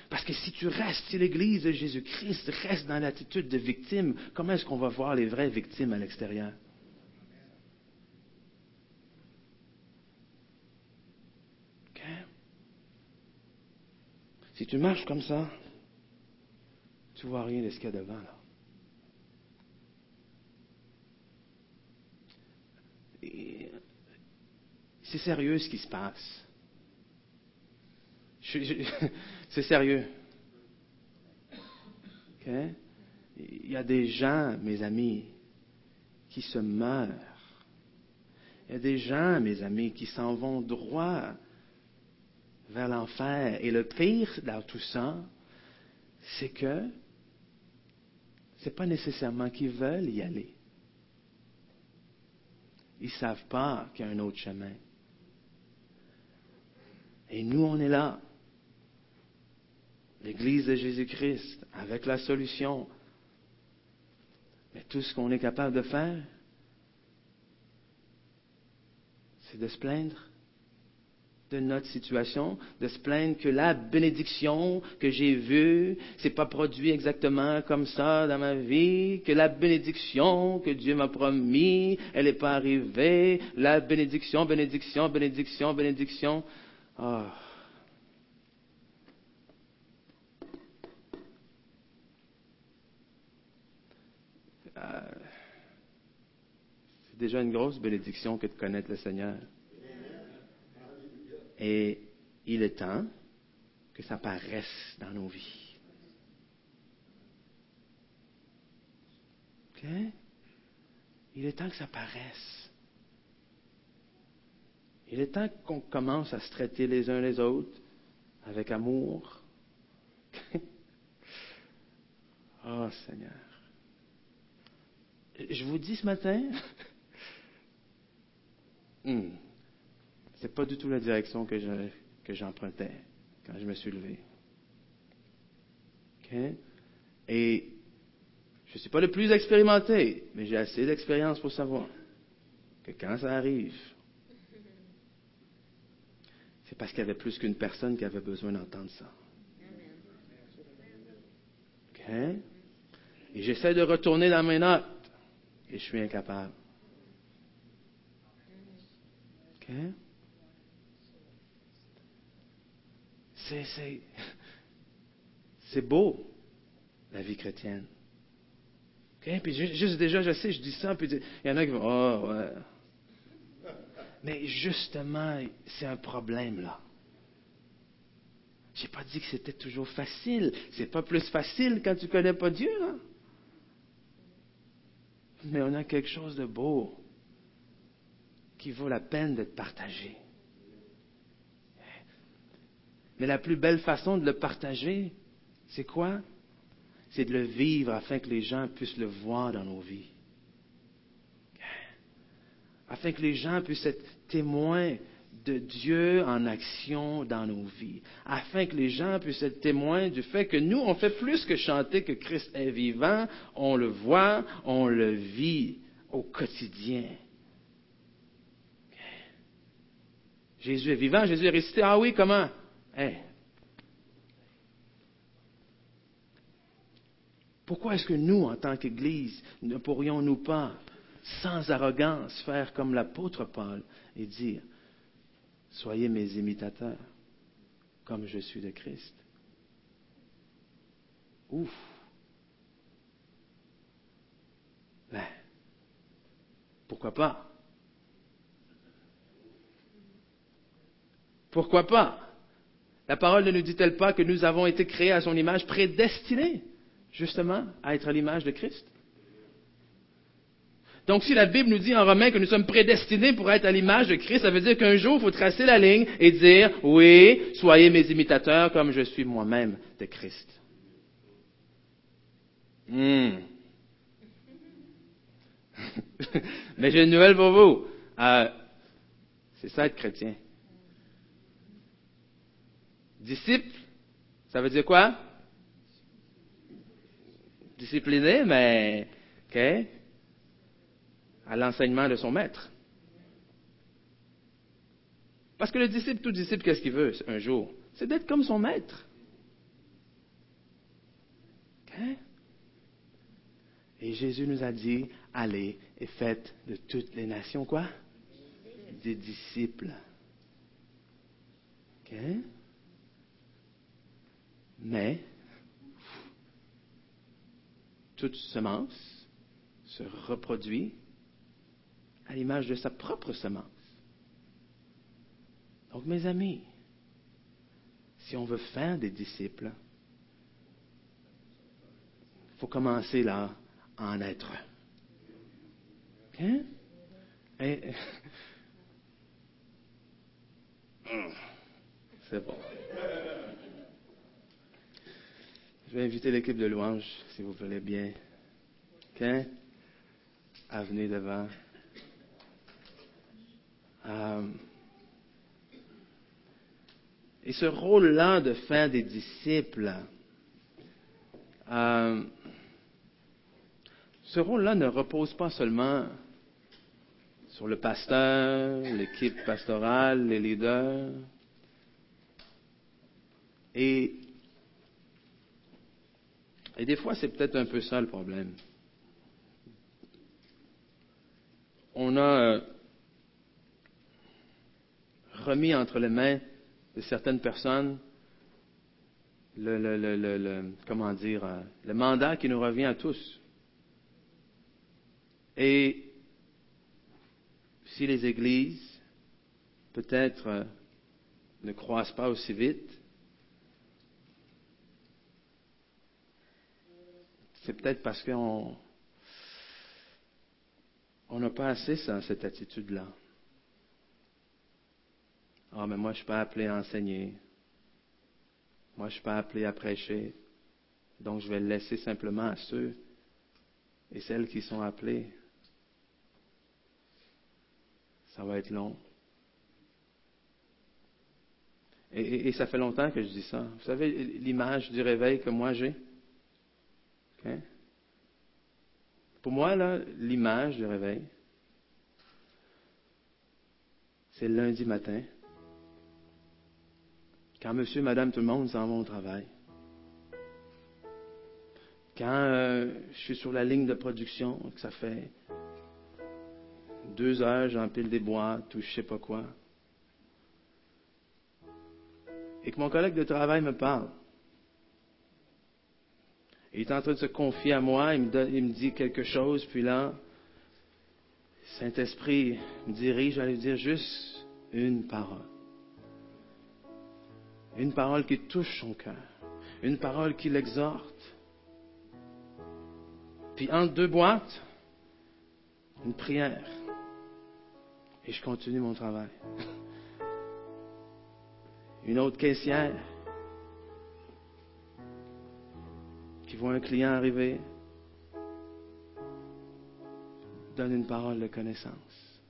Parce que si tu restes, si l'Église de Jésus-Christ reste dans l'attitude de victime, comment est-ce qu'on va voir les vraies victimes à l'extérieur? Si tu marches comme ça, tu vois rien de ce qu'il y a devant là. C'est sérieux ce qui se passe. C'est sérieux. Il y a des gens, mes amis, qui se meurent. Il y a des gens, mes amis, qui s'en vont droit vers l'enfer. Et le pire dans tout ça, c'est que ce n'est pas nécessairement qu'ils veulent y aller. Ils ne savent pas qu'il y a un autre chemin. Et nous, on est là. L'Église de Jésus-Christ, avec la solution. Mais tout ce qu'on est capable de faire, c'est de se plaindre de notre situation, de se plaindre que la bénédiction que j'ai vue, c'est pas produit exactement comme ça dans ma vie, que la bénédiction que Dieu m'a promis, elle n'est pas arrivée, la bénédiction, bénédiction, bénédiction, bénédiction. Euh, c'est déjà une grosse bénédiction que de connaître le Seigneur. Et il est temps que ça paraisse dans nos vies. OK? Il est temps que ça paraisse. Il est temps qu'on commence à se traiter les uns les autres avec amour. oh Seigneur. Je vous dis ce matin, hmm, ce n'est pas du tout la direction que, j'empruntais quand je me suis levé. Et je ne suis pas le plus expérimenté, mais j'ai assez d'expérience pour savoir que quand ça arrive, c'est parce qu'il y avait plus qu'une personne qui avait besoin d'entendre ça. Et j'essaie de retourner dans mes notes et je suis incapable. C'est, beau, la vie chrétienne. Puis juste déjà, je sais, je dis ça, puis il y en a qui vont, oh, ouais. Mais justement, c'est un problème, là. J'ai pas dit que c'était toujours facile. C'est pas plus facile quand tu connais pas Dieu, là. Mais on a quelque chose de beau qui vaut la peine d'être partagé. Mais la plus belle façon de le partager, c'est quoi? C'est de le vivre afin que les gens puissent le voir dans nos vies. Afin que les gens puissent être témoins de Dieu en action dans nos vies. Afin que les gens puissent être témoins du fait que nous, on fait plus que chanter que Christ est vivant, on le voit, on le vit au quotidien. Jésus est vivant, Jésus est ressuscité. Ah oui, comment? Pourquoi est-ce que nous, en tant qu'Église, ne pourrions-nous pas, sans arrogance, faire comme l'apôtre Paul et dire, soyez mes imitateurs, comme je suis de Christ? Ouf! Ben, pourquoi pas? Pourquoi pas? La parole ne nous dit-elle pas que nous avons été créés à son image, prédestinés justement à être à l'image de Christ? Donc si la Bible nous dit en Romain que nous sommes prédestinés pour être à l'image de Christ, ça veut dire qu'un jour, il faut tracer la ligne et dire, oui, soyez mes imitateurs comme je suis moi-même de Christ. Hmm. Mais j'ai une nouvelle pour vous. Euh, c'est ça être chrétien. Disciple, ça veut dire quoi? Discipliné, mais OK? À l'enseignement de son maître. Parce que le disciple, tout disciple, qu'est-ce qu'il veut un jour? C'est d'être comme son maître. Et Jésus nous a dit, allez et faites de toutes les nations quoi? Des disciples. Mais toute semence se reproduit à l'image de sa propre semence. Donc, mes amis, si on veut faire des disciples, il faut commencer là à en être un. C'est bon. Je vais inviter l'équipe de louange, si vous voulez bien. OK? À venir devant. Euh, et ce rôle-là de faire des disciples, euh, ce rôle-là ne repose pas seulement sur le pasteur, l'équipe pastorale, les leaders. Et et des fois, c'est peut-être un peu ça le problème. On a euh, remis entre les mains de certaines personnes le, comment dire, euh, le mandat qui nous revient à tous. Et si les églises, peut-être, euh, ne croissent pas aussi vite, c'est peut-être parce qu'on on n'a pas assez ça, cette attitude-là. Ah, mais moi, je ne suis pas appelé à enseigner. Moi, je ne suis pas appelé à prêcher. Donc, je vais le laisser simplement à ceux et celles qui sont appelés. Ça va être long. Et, et ça fait longtemps que je dis ça. Vous savez, l'image du réveil que moi j'ai, OK? Pour moi, l'image du réveil, c'est lundi matin, quand monsieur, madame, tout le monde s'en va au travail. Quand euh, je suis sur la ligne de production, que ça fait deux heures, j'empile des boîtes ou je sais pas quoi. Et que mon collègue de travail me parle. Il est en train de se confier à moi, il me, dit quelque chose, puis là, Saint-Esprit me dirige à lui dire juste une parole. Une parole qui touche son cœur. Une parole qui l'exhorte. Puis entre deux boîtes, une prière. Et je continue mon travail. Une autre caissière qui voit un client arriver, donne une parole de connaissance.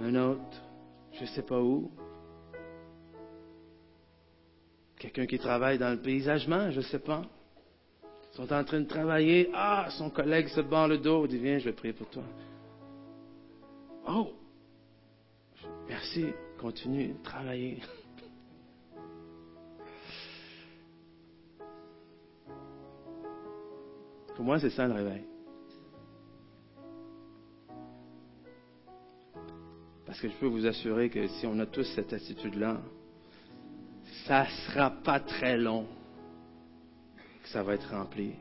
Un autre, je ne sais pas où, quelqu'un qui travaille dans le paysagement, je ne sais pas, sont en train de travailler, ah, son collègue se bat le dos, dit, viens, je vais prier pour toi. Oh, merci, continue travailler. Pour moi, c'est ça le réveil. Parce que je peux vous assurer que si on a tous cette attitude-là, ça ne sera pas très long que ça va être rempli.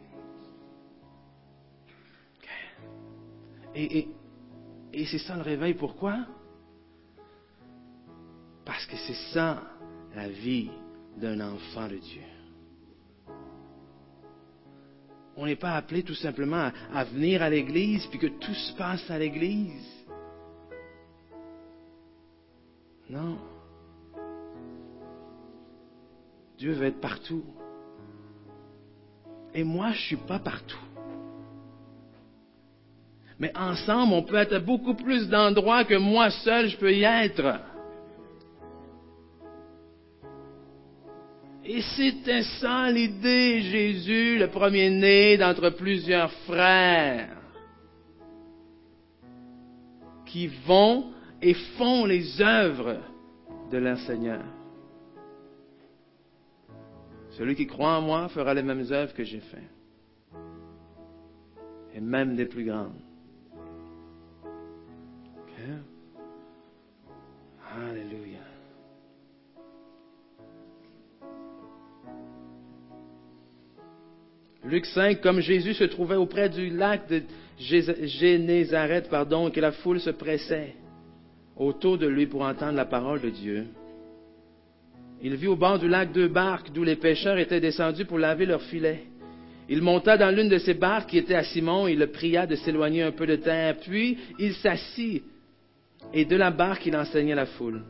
Et, c'est ça le réveil. Pourquoi? Parce que c'est ça la vie d'un enfant de Dieu. On n'est pas appelé tout simplement à, venir à l'Église puis que tout se passe à l'Église. Non. Dieu veut être partout. Et moi, je ne suis pas partout. Mais ensemble, on peut être à beaucoup plus d'endroits que moi seul, je peux y être. Et c'était ça l'idée, Jésus, le premier-né d'entre plusieurs frères, qui vont et font les œuvres de leur Seigneur. Celui qui croit en moi fera les mêmes œuvres que j'ai faites, et même des plus grandes. Luc 5, comme Jésus se trouvait auprès du lac de Génézareth, pardon, que la foule se pressait autour de lui pour entendre la parole de Dieu. Il vit au bord du lac deux barques d'où les pêcheurs étaient descendus pour laver leurs filets. Il monta dans l'une de ces barques qui était à Simon, il le pria de s'éloigner un peu de terre, puis il s'assit, et de la barque il enseignait la foule.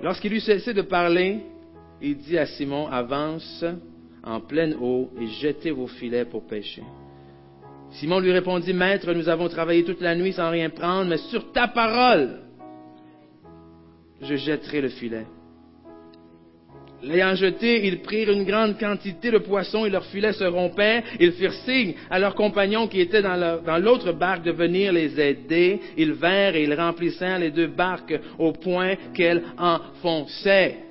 Lorsqu'il eut cessé de parler, il dit à Simon, avance en pleine eau et jetez vos filets pour pêcher. Simon lui répondit, Maître, nous avons travaillé toute la nuit sans rien prendre, mais sur ta parole, je jetterai le filet. L'ayant jeté, ils prirent une grande quantité de poissons et leur filet se rompait. Ils firent signe à leurs compagnons qui étaient dans l'autre barque de venir les aider. Ils vinrent et ils remplissèrent les deux barques au point qu'elles enfonçaient.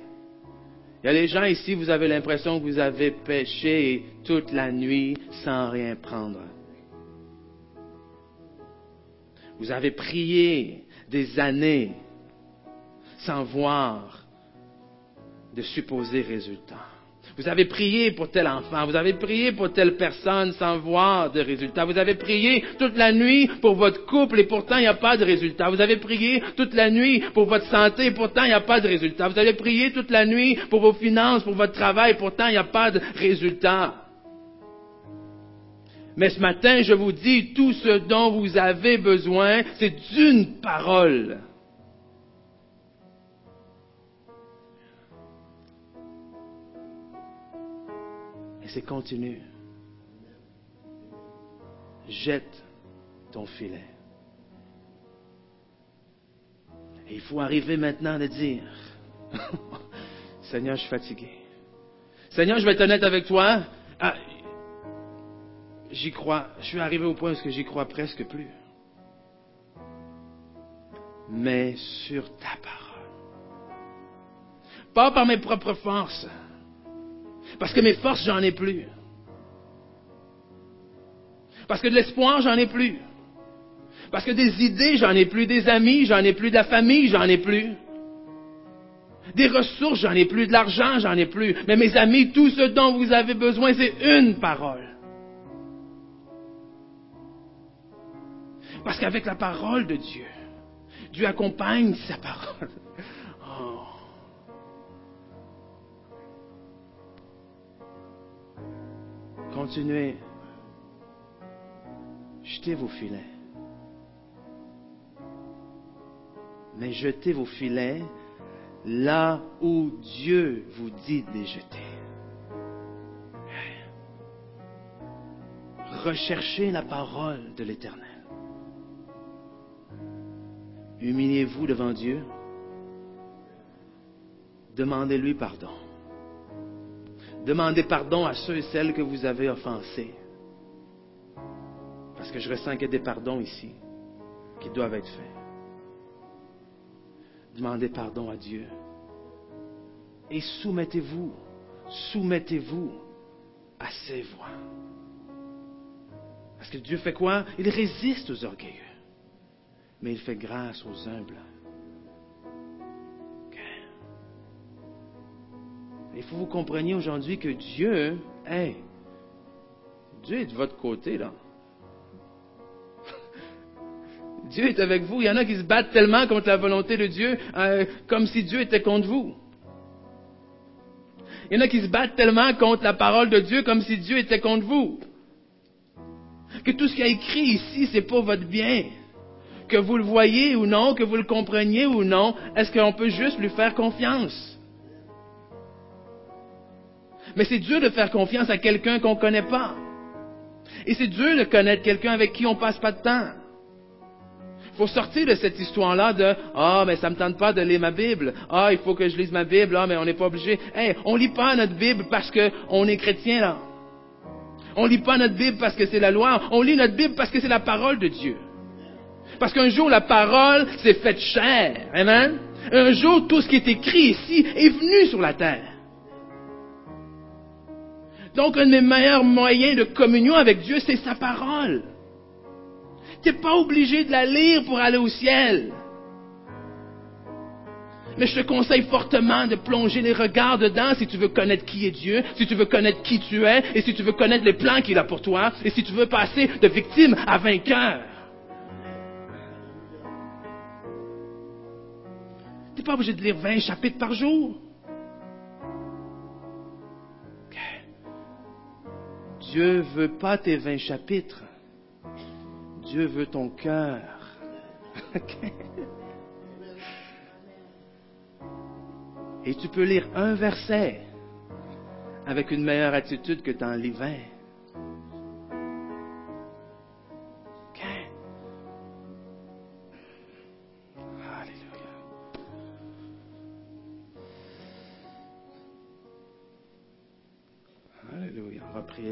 Il y a des gens ici, vous avez l'impression que vous avez pêché toute la nuit sans rien prendre. Vous avez prié des années sans voir de supposés résultats. Vous avez prié pour tel enfant, vous avez prié pour telle personne sans voir de résultat. Vous avez prié toute la nuit pour votre couple et pourtant il n'y a pas de résultat. Vous avez prié toute la nuit pour votre santé et pourtant il n'y a pas de résultat. Vous avez prié toute la nuit pour vos finances, pour votre travail et pourtant il n'y a pas de résultat. Mais ce matin, je vous dis, tout ce dont vous avez besoin, c'est d'une parole. C'est continu. Jette ton filet. Et il faut arriver maintenant à dire, Seigneur, je suis fatigué. Seigneur, je vais être honnête avec toi. Ah, j'y crois, je suis arrivé au point où j'y crois presque plus. Mais sur ta parole. Pas par mes propres forces. Parce que mes forces, j'en ai plus. Parce que de l'espoir, j'en ai plus. Parce que des idées, j'en ai plus. Des amis, j'en ai plus. De la famille, j'en ai plus. Des ressources, j'en ai plus. De l'argent, j'en ai plus. Mais mes amis, tout ce dont vous avez besoin, c'est une parole. Parce qu'avec la parole de Dieu, Dieu accompagne sa parole. Oh. Continuez. Jetez vos filets. Mais jetez vos filets là où Dieu vous dit de les jeter. Recherchez la parole de l'Éternel. Humiliez-vous devant Dieu. Demandez-lui pardon. Demandez pardon à ceux et celles que vous avez offensés. Parce que je ressens qu'il y a des pardons ici qui doivent être faits. Demandez pardon à Dieu. Et soumettez-vous, soumettez-vous à ses voix. Parce que Dieu fait quoi? Il résiste aux orgueilleux, mais il fait grâce aux humbles. Il faut que vous compreniez aujourd'hui que Dieu, hey, Dieu est de votre côté, là. Dieu est avec vous. Il y en a qui se battent tellement contre la volonté de Dieu, euh, comme si Dieu était contre vous. Il y en a qui se battent tellement contre la parole de Dieu, comme si Dieu était contre vous. Que tout ce qu'il y a écrit ici, c'est pour votre bien. Que vous le voyez ou non, que vous le compreniez ou non, est-ce qu'on peut juste lui faire confiance? Mais c'est dur de faire confiance à quelqu'un qu'on ne connaît pas. Et c'est dur de connaître quelqu'un avec qui on passe pas de temps faut sortir de cette histoire-là de ah mais ça me tente pas de lire ma Bible. Ah il faut que je lise ma Bible. Ah mais on n'est pas obligé. Hey, on lit pas notre Bible parce que on est chrétien là. On lit pas notre Bible parce que c'est la loi. On lit notre Bible parce que c'est la parole de Dieu. Parce qu'un jour la parole s'est faite chair. Amen? Un jour tout ce qui est écrit ici est venu sur la terre. Donc un des meilleurs moyens de communion avec Dieu, c'est sa parole. Tu n'es pas obligé de la lire pour aller au ciel. Mais je te conseille fortement de plonger les regards dedans si tu veux connaître qui est Dieu, si tu veux connaître qui tu es, et si tu veux connaître les plans qu'il a pour toi, et si tu veux passer de victime à vainqueur. Tu n'es pas obligé de lire 20 chapitres par jour. Dieu veut pas tes 20 chapitres. Dieu veut ton cœur. Et tu peux lire un verset avec une meilleure attitude que dans les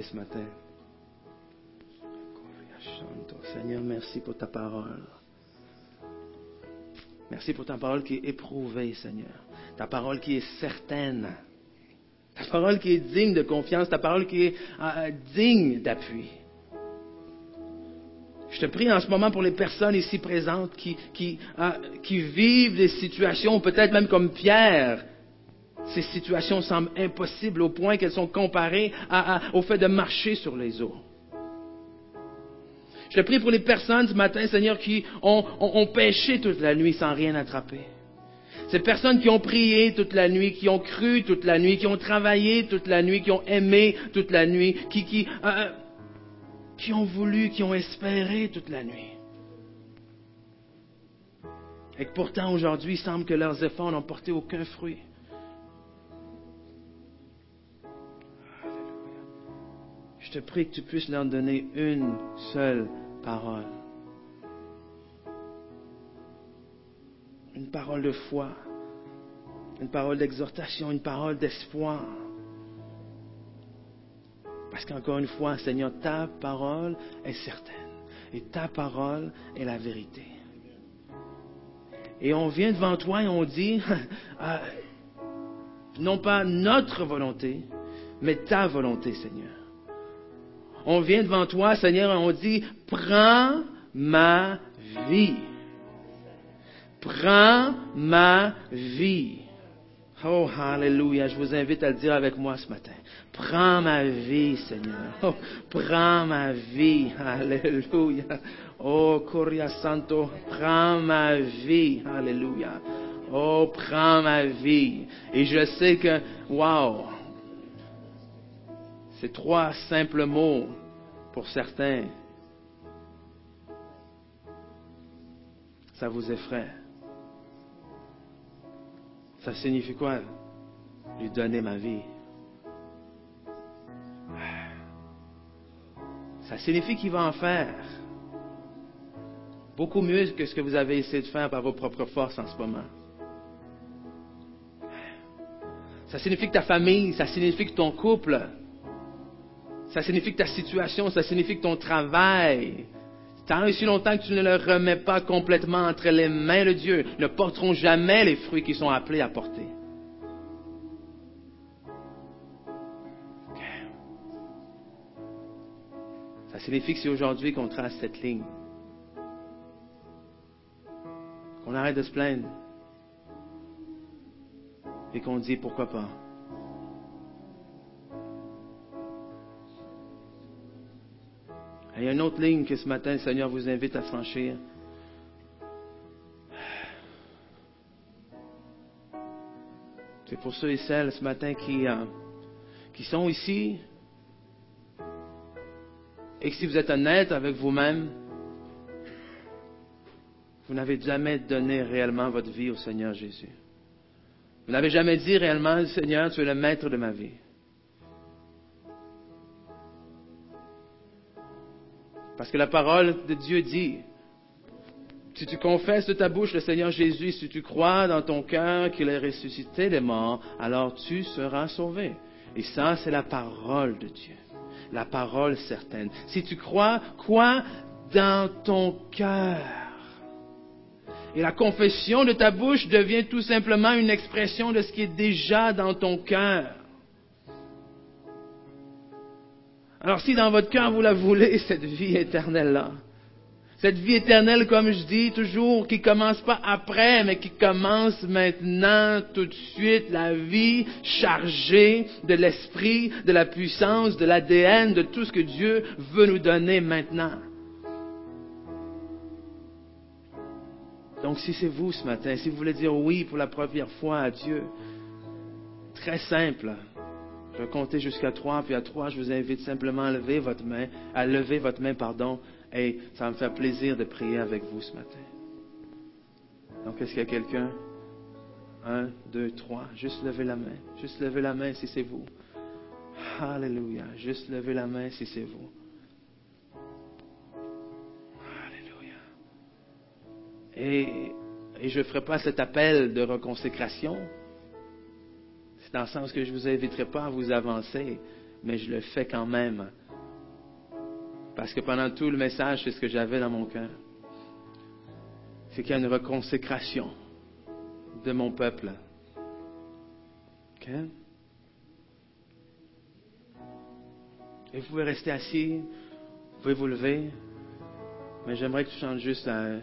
ce matin. Seigneur, merci pour ta parole. Merci pour ta parole qui est éprouvée, Seigneur. Ta parole qui est certaine. Ta parole qui est digne de confiance. Ta parole qui est euh, digne d'appui. Je te prie en ce moment pour les personnes ici présentes qui, qui, euh, qui vivent des situations, peut-être même comme Pierre. Ces situations semblent impossibles au point qu'elles sont comparées au fait de marcher sur les eaux. Je prie pour les personnes ce matin, Seigneur, qui ont, péché toute la nuit sans rien attraper. Ces personnes qui ont prié toute la nuit, qui ont cru toute la nuit, qui ont travaillé toute la nuit, qui ont aimé toute la nuit, qui, qui, euh, qui ont voulu, qui ont espéré toute la nuit. Et que pourtant aujourd'hui, il semble que leurs efforts n'ont porté aucun fruit. Je te prie que tu puisses leur donner une seule parole. Une parole de foi, une parole d'exhortation, une parole d'espoir. Parce qu'encore une fois, Seigneur, ta parole est certaine. Et ta parole est la vérité. Et on vient devant toi et on dit, euh, non pas notre volonté, mais ta volonté, Seigneur. On vient devant toi, Seigneur, et on dit, prends ma vie. Prends ma vie. Oh, hallelujah. Je vous invite à le dire avec moi ce matin. Prends ma vie, Seigneur. Oh, prends ma vie. Alléluia. Oh, Coria Santo, prends ma vie. Alléluia. Oh, prends ma vie. Et je sais que, wow, c'est trois simples mots pour certains. Ça vous effraie. Ça signifie quoi? Lui donner ma vie? Ça signifie qu'il va en faire beaucoup mieux que ce que vous avez essayé de faire par vos propres forces en ce moment. Ça signifie que ta famille, ça signifie que ton couple, ça signifie que ta situation, ça signifie que ton travail, tant et si longtemps que tu ne le remets pas complètement entre les mains de Dieu, ne porteront jamais les fruits qu'ils sont appelés à porter. Ça signifie que c'est aujourd'hui qu'on trace cette ligne. Qu'on arrête de se plaindre. Et qu'on dit pourquoi pas. Il y a une autre ligne que ce matin le Seigneur vous invite à franchir. C'est pour ceux et celles ce matin qui, euh, qui sont ici et que si vous êtes honnête avec vous-même, vous n'avez jamais donné réellement votre vie au Seigneur Jésus. Vous n'avez jamais dit réellement, Seigneur, tu es le maître de ma vie. Parce que la parole de Dieu dit, si tu confesses de ta bouche le Seigneur Jésus, si tu crois dans ton cœur qu'il est ressuscité des morts, alors tu seras sauvé. Et ça, c'est la parole de Dieu. La parole certaine. Si tu crois, crois dans ton cœur. Et la confession de ta bouche devient tout simplement une expression de ce qui est déjà dans ton cœur. Alors si dans votre cœur vous la voulez, cette vie éternelle-là, cette vie éternelle, comme je dis toujours, qui commence pas après, mais qui commence maintenant, tout de suite, la vie chargée de l'esprit, de la puissance, de l'ADN, de tout ce que Dieu veut nous donner maintenant. Donc si c'est vous ce matin, si vous voulez dire oui pour la première fois à Dieu, très simple, je vais compter jusqu'à trois, puis à trois, je vous invite simplement à lever votre main, à lever votre main, pardon, et ça me faire plaisir de prier avec vous ce matin. Donc, est-ce qu'il y a quelqu'un? Un, deux, trois. Juste lever la main. Juste lever la main si c'est vous. Alléluia. Juste lever la main si c'est vous. Alléluia. Et, et je ne ferai pas cet appel de reconsécration dans le sens que je ne vous inviterai pas à vous avancer, mais je le fais quand même. Parce que pendant tout le message, c'est ce que j'avais dans mon cœur. C'est qu'il y a une reconsécration de mon peuple. Et vous pouvez rester assis, vous pouvez vous lever, mais j'aimerais que tu chantes juste à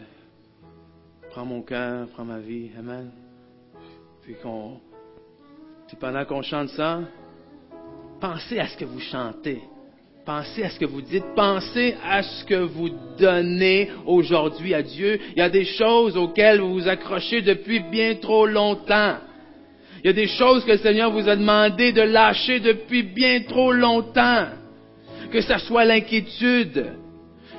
Prends mon cœur, prends ma vie, Amen. Puis qu'on puis pendant qu'on chante ça, pensez à ce que vous chantez. Pensez à ce que vous dites. Pensez à ce que vous donnez aujourd'hui à Dieu. Il y a des choses auxquelles vous vous accrochez depuis bien trop longtemps. Il y a des choses que le Seigneur vous a demandé de lâcher depuis bien trop longtemps. Que ce soit l'inquiétude,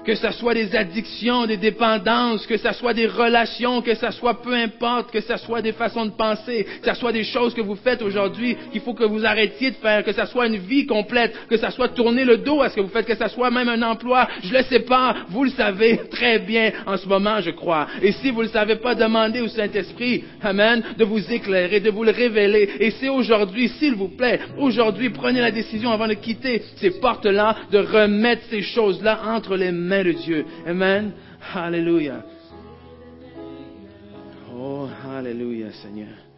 que ce soit des addictions, des dépendances, que ce soit des relations, que ce soit peu importe, que ce soit des façons de penser, que ce soit des choses que vous faites aujourd'hui, qu'il faut que vous arrêtiez de faire, que ce soit une vie complète, que ce soit tourner le dos à ce que vous faites, que ce soit même un emploi, je le sais pas, vous le savez très bien en ce moment, je crois. Et si vous le savez pas, demandez au Saint-Esprit, Amen, de vous éclairer, de vous le révéler. Et c'est aujourd'hui, s'il vous plaît, aujourd'hui, prenez la décision avant de quitter ces portes-là, de remettre ces choses-là entre les mains de Dieu. Amen. Alléluia. Oh, Alléluia, Seigneur.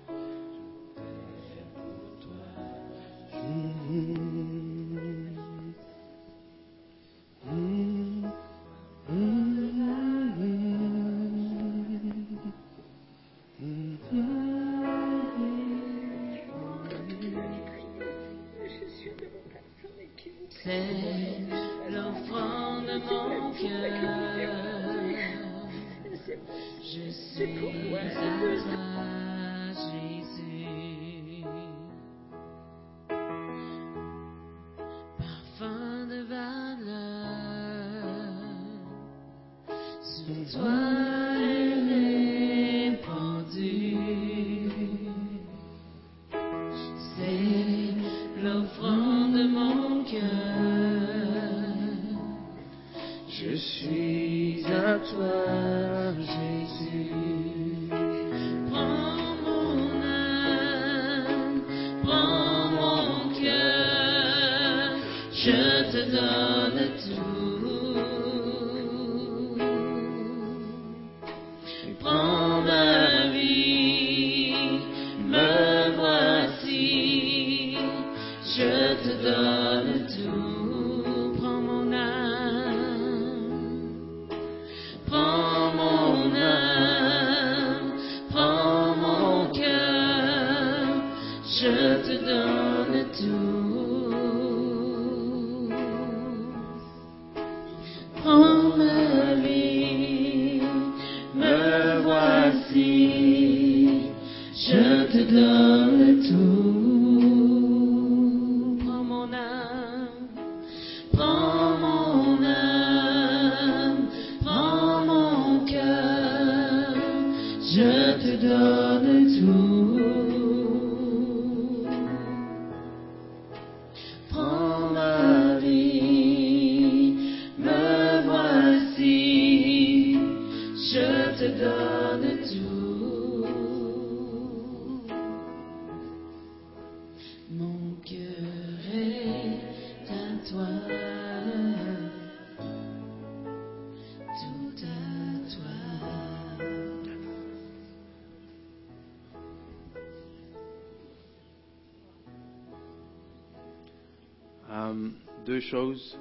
Choses.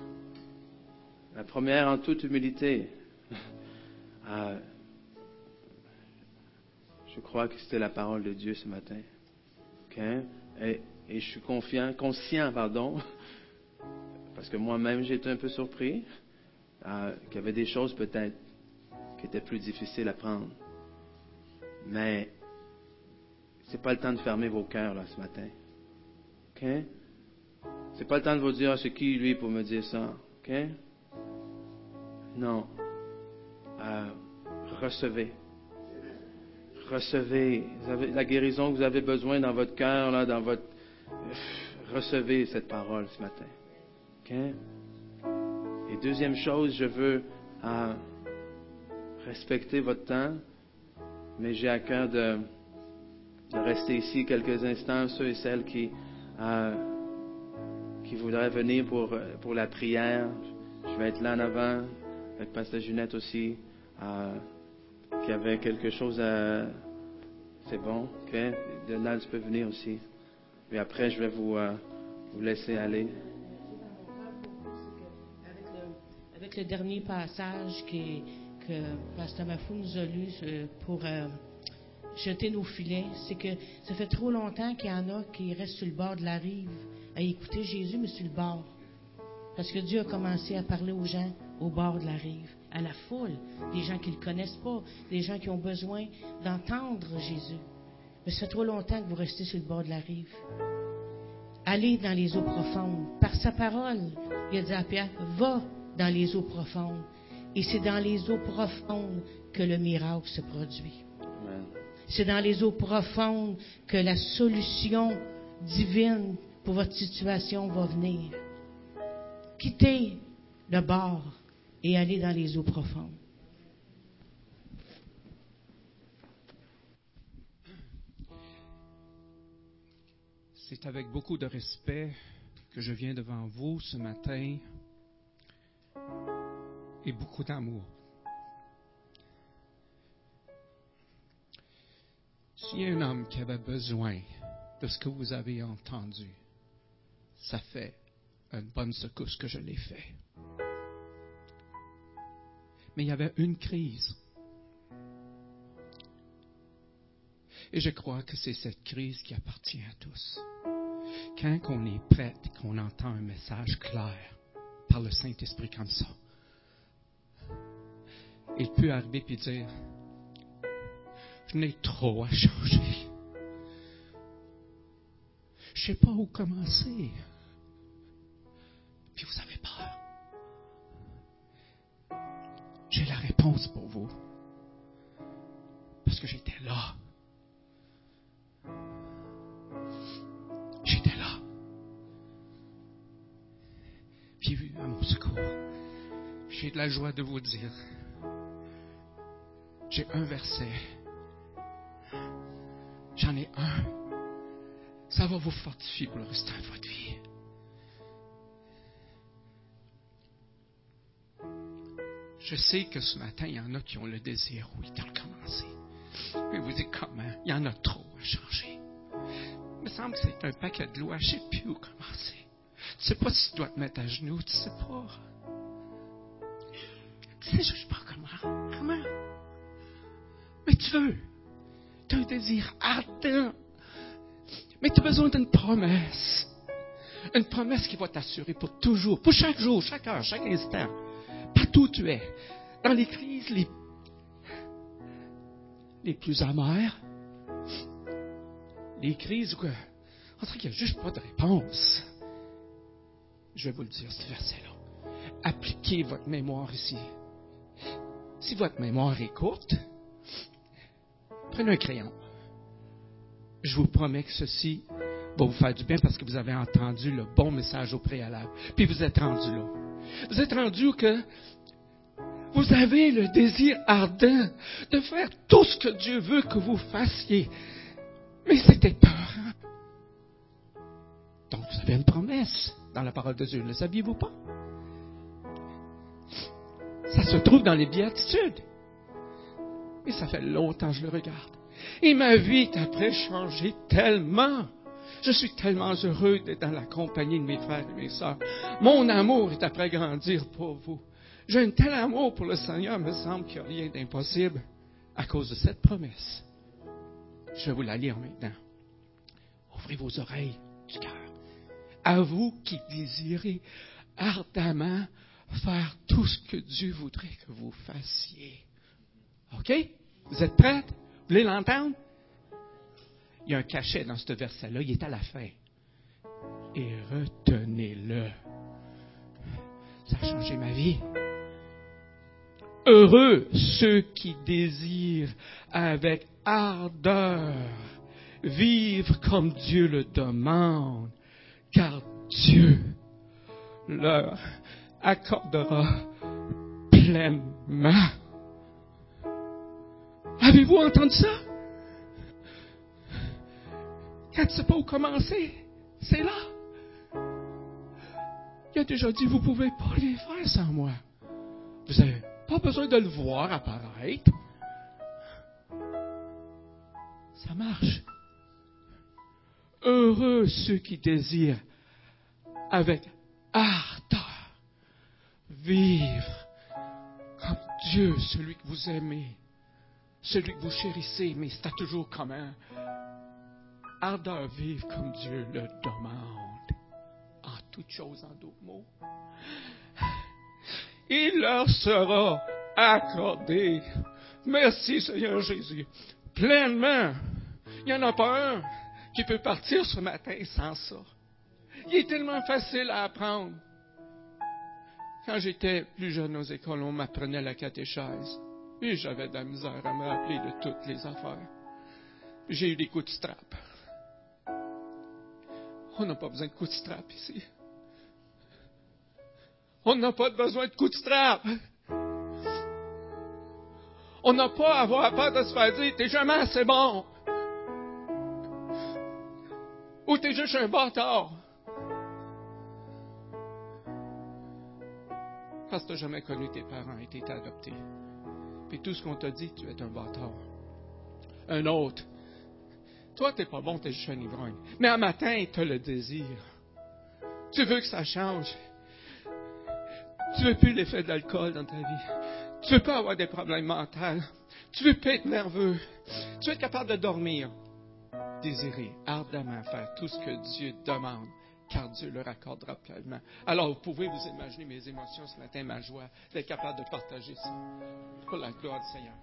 La première, en toute humilité. Je crois que c'était la parole de Dieu ce matin. Et, je suis confiant, conscient, pardon, parce que moi-même j'ai été un peu surpris, euh, qu'il y avait des choses peut-être qui étaient plus difficiles à prendre. Mais c'est pas le temps de fermer vos cœurs là ce matin. C'est pas le temps de vous dire, Ah, c'est qui lui pour me dire ça. OK? Non. Euh, recevez. Recevez. Vous avez la guérison que vous avez besoin dans votre cœur, là, dans votre. Recevez cette parole ce matin. Et deuxième chose, je veux euh, respecter votre temps, mais j'ai à cœur de, de rester ici quelques instants, ceux et celles qui. euh, qui voudraient venir pour, euh, pour la prière. Je vais être là en avant, avec Pasteur Junette aussi, euh, qui avait quelque chose à... C'est bon, ok? Donald, tu peux venir aussi. Et après, je vais vous, euh, vous laisser aller. Avec le, dernier passage que Pasteur Mafou nous a lu pour jeter nos filets, c'est que ça fait trop longtemps qu'il y en a qui restent sur le bord de la rive à écouter Jésus, mais sur le bord. Parce que Dieu a commencé à parler aux gens au bord de la rive, à la foule, des gens qui ne le connaissent pas, des gens qui ont besoin d'entendre Jésus. Mais ça fait trop longtemps que vous restez sur le bord de la rive. Allez dans les eaux profondes. Par sa parole, il a dit à Pierre, va dans les eaux profondes. Et c'est dans les eaux profondes que le miracle se produit. C'est dans les eaux profondes que la solution divine pour votre situation va venir. Quittez le bord et allez dans les eaux profondes. C'est avec beaucoup de respect que je viens devant vous ce matin et beaucoup d'amour. S'il y a un homme qui avait besoin de ce que vous avez entendu, ça fait une bonne secousse que je l'ai fait. Mais il y avait une crise. Et je crois que c'est cette crise qui appartient à tous. Quand on est prêt qu'on entend un message clair par le Saint-Esprit comme ça, il peut arriver et dire, je n'ai trop à changer. Je ne sais pas où commencer. Vous avez peur. J'ai la réponse pour vous. Parce que j'étais là. J'étais là. Puis vu à mon secours. J'ai de la joie de vous dire. J'ai un verset. J'en ai un. Ça va vous fortifier pour le restant de votre vie. Je sais que ce matin, il y en a qui ont le désir, oui, de recommencer. Mais vous dites comment? Il y en a trop à changer. Il me semble que c'est un paquet de lois. Je ne sais plus où commencer. Tu sais pas si tu dois te mettre à genoux. Tu sais pas. Tu sais juste pas comment. Comment? Mais tu veux. Tu as un désir ardent. Mais tu as besoin d'une promesse. Une promesse qui va t'assurer pour toujours, pour chaque jour, chaque heure, chaque instant. Partout où tu es. Dans les crises les, les plus amères. Les crises où dirait qu'il n'y a juste pas de réponse. Je vais vous le dire, ce verset-là. Appliquez votre mémoire ici. Si votre mémoire est courte, prenez un crayon. Je vous promets que ceci va vous faire du bien parce que vous avez entendu le bon message au préalable. Puis vous êtes rendu là. Vous êtes rendu que vous avez le désir ardent de faire tout ce que Dieu veut que vous fassiez. Mais c'était peur. Donc vous avez une promesse dans la parole de Dieu. Ne le saviez-vous pas? Ça se trouve dans les béatitudes. Et ça fait longtemps que je le regarde. Et ma vie est après changé tellement. Je suis tellement heureux d'être dans la compagnie de mes frères et mes sœurs. Mon amour est après grandir pour vous. J'ai un tel amour pour le Seigneur, il me semble qu'il n'y a rien d'impossible à cause de cette promesse. Je vais vous la lire maintenant. Ouvrez vos oreilles du cœur. À vous qui désirez ardemment faire tout ce que Dieu voudrait que vous fassiez. OK? Vous êtes prêts? Vous voulez l'entendre? Il y a un cachet dans ce verset-là, il est à la fin. Et retenez-le. Ça a changé ma vie. Heureux ceux qui désirent avec ardeur vivre comme Dieu le demande, car Dieu leur accordera pleinement. Avez-vous entendu ça? Quand pas où commencer, c'est là. Il a déjà dit, vous ne pouvez pas les faire sans moi. Vous n'avez pas besoin de le voir apparaître. Ça marche. Heureux ceux qui désirent avec ardeur vivre comme Dieu, celui que vous aimez, celui que vous chérissez, mais c'est toujours comment ardeur vivre comme Dieu le demande, en toutes choses, en d'autres mots. Il leur sera accordé. Merci Seigneur Jésus. Pleinement. Il n'y en a pas un qui peut partir ce matin sans ça. Il est tellement facile à apprendre. Quand j'étais plus jeune aux écoles, on m'apprenait la catéchèse. Et j'avais de la misère à me rappeler de toutes les affaires. J'ai eu des coups de strap. On n'a pas besoin de coups de strap ici. On n'a pas besoin de coups de strap. On n'a pas à avoir peur de se faire dire, t'es jamais assez bon. Ou t'es juste un bâtard. Parce que t'as jamais connu tes parents et t'es adopté. Puis tout ce qu'on t'a dit, tu es un bâtard. Un autre. Toi, t'es pas bon, t'es juste un ivrogne. Mais un matin, t'as le désir. Tu veux que ça change. Tu veux plus l'effet de l'alcool dans ta vie. Tu veux pas avoir des problèmes mentaux. Tu veux pas être nerveux. Tu veux être capable de dormir. Désirer ardemment faire tout ce que Dieu demande, car Dieu le raccordera pleinement. Alors, vous pouvez vous imaginer mes émotions ce matin, ma joie, d'être capable de partager ça pour la gloire du Seigneur.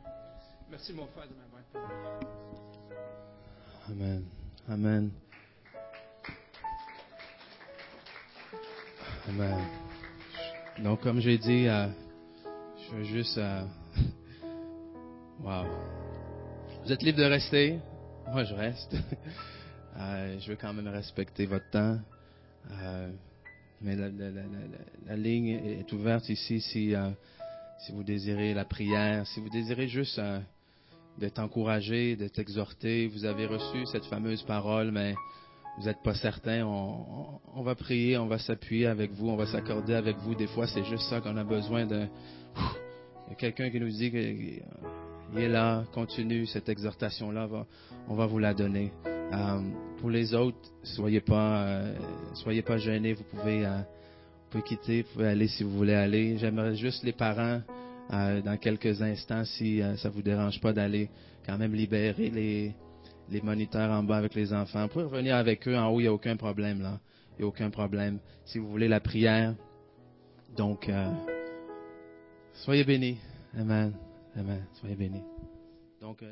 Merci, mon frère, de m'avoir. Amen. Amen. Amen. Donc, comme j'ai dit, euh, je veux juste. Euh, wow. Vous êtes libre de rester. Moi, je reste. Euh, je veux quand même respecter votre temps. Mais la, la, ligne est ouverte ici si, si vous désirez la prière, si vous désirez juste euh, d'être encouragé, d'être exhorté. Vous avez reçu cette fameuse parole, mais vous n'êtes pas certain. On, va prier, on va s'appuyer avec vous, on va s'accorder avec vous. Des fois, c'est juste ça qu'on a besoin de. A quelqu'un qui nous dit qu'il est là, continue cette exhortation-là, on va vous la donner. Euh, pour les autres, soyez pas, euh, soyez pas gênés. Vous pouvez, euh, vous pouvez quitter, vous pouvez aller si vous voulez aller. J'aimerais juste les parents, euh, dans quelques instants, si ça vous dérange pas d'aller quand même libérer les, les moniteurs en bas avec les enfants. Vous pouvez revenir avec eux en haut, il n'y a aucun problème là. Il n'y a aucun problème. Si vous voulez la prière, donc soyez bénis. Amen. Amen. Soyez bénis. Donc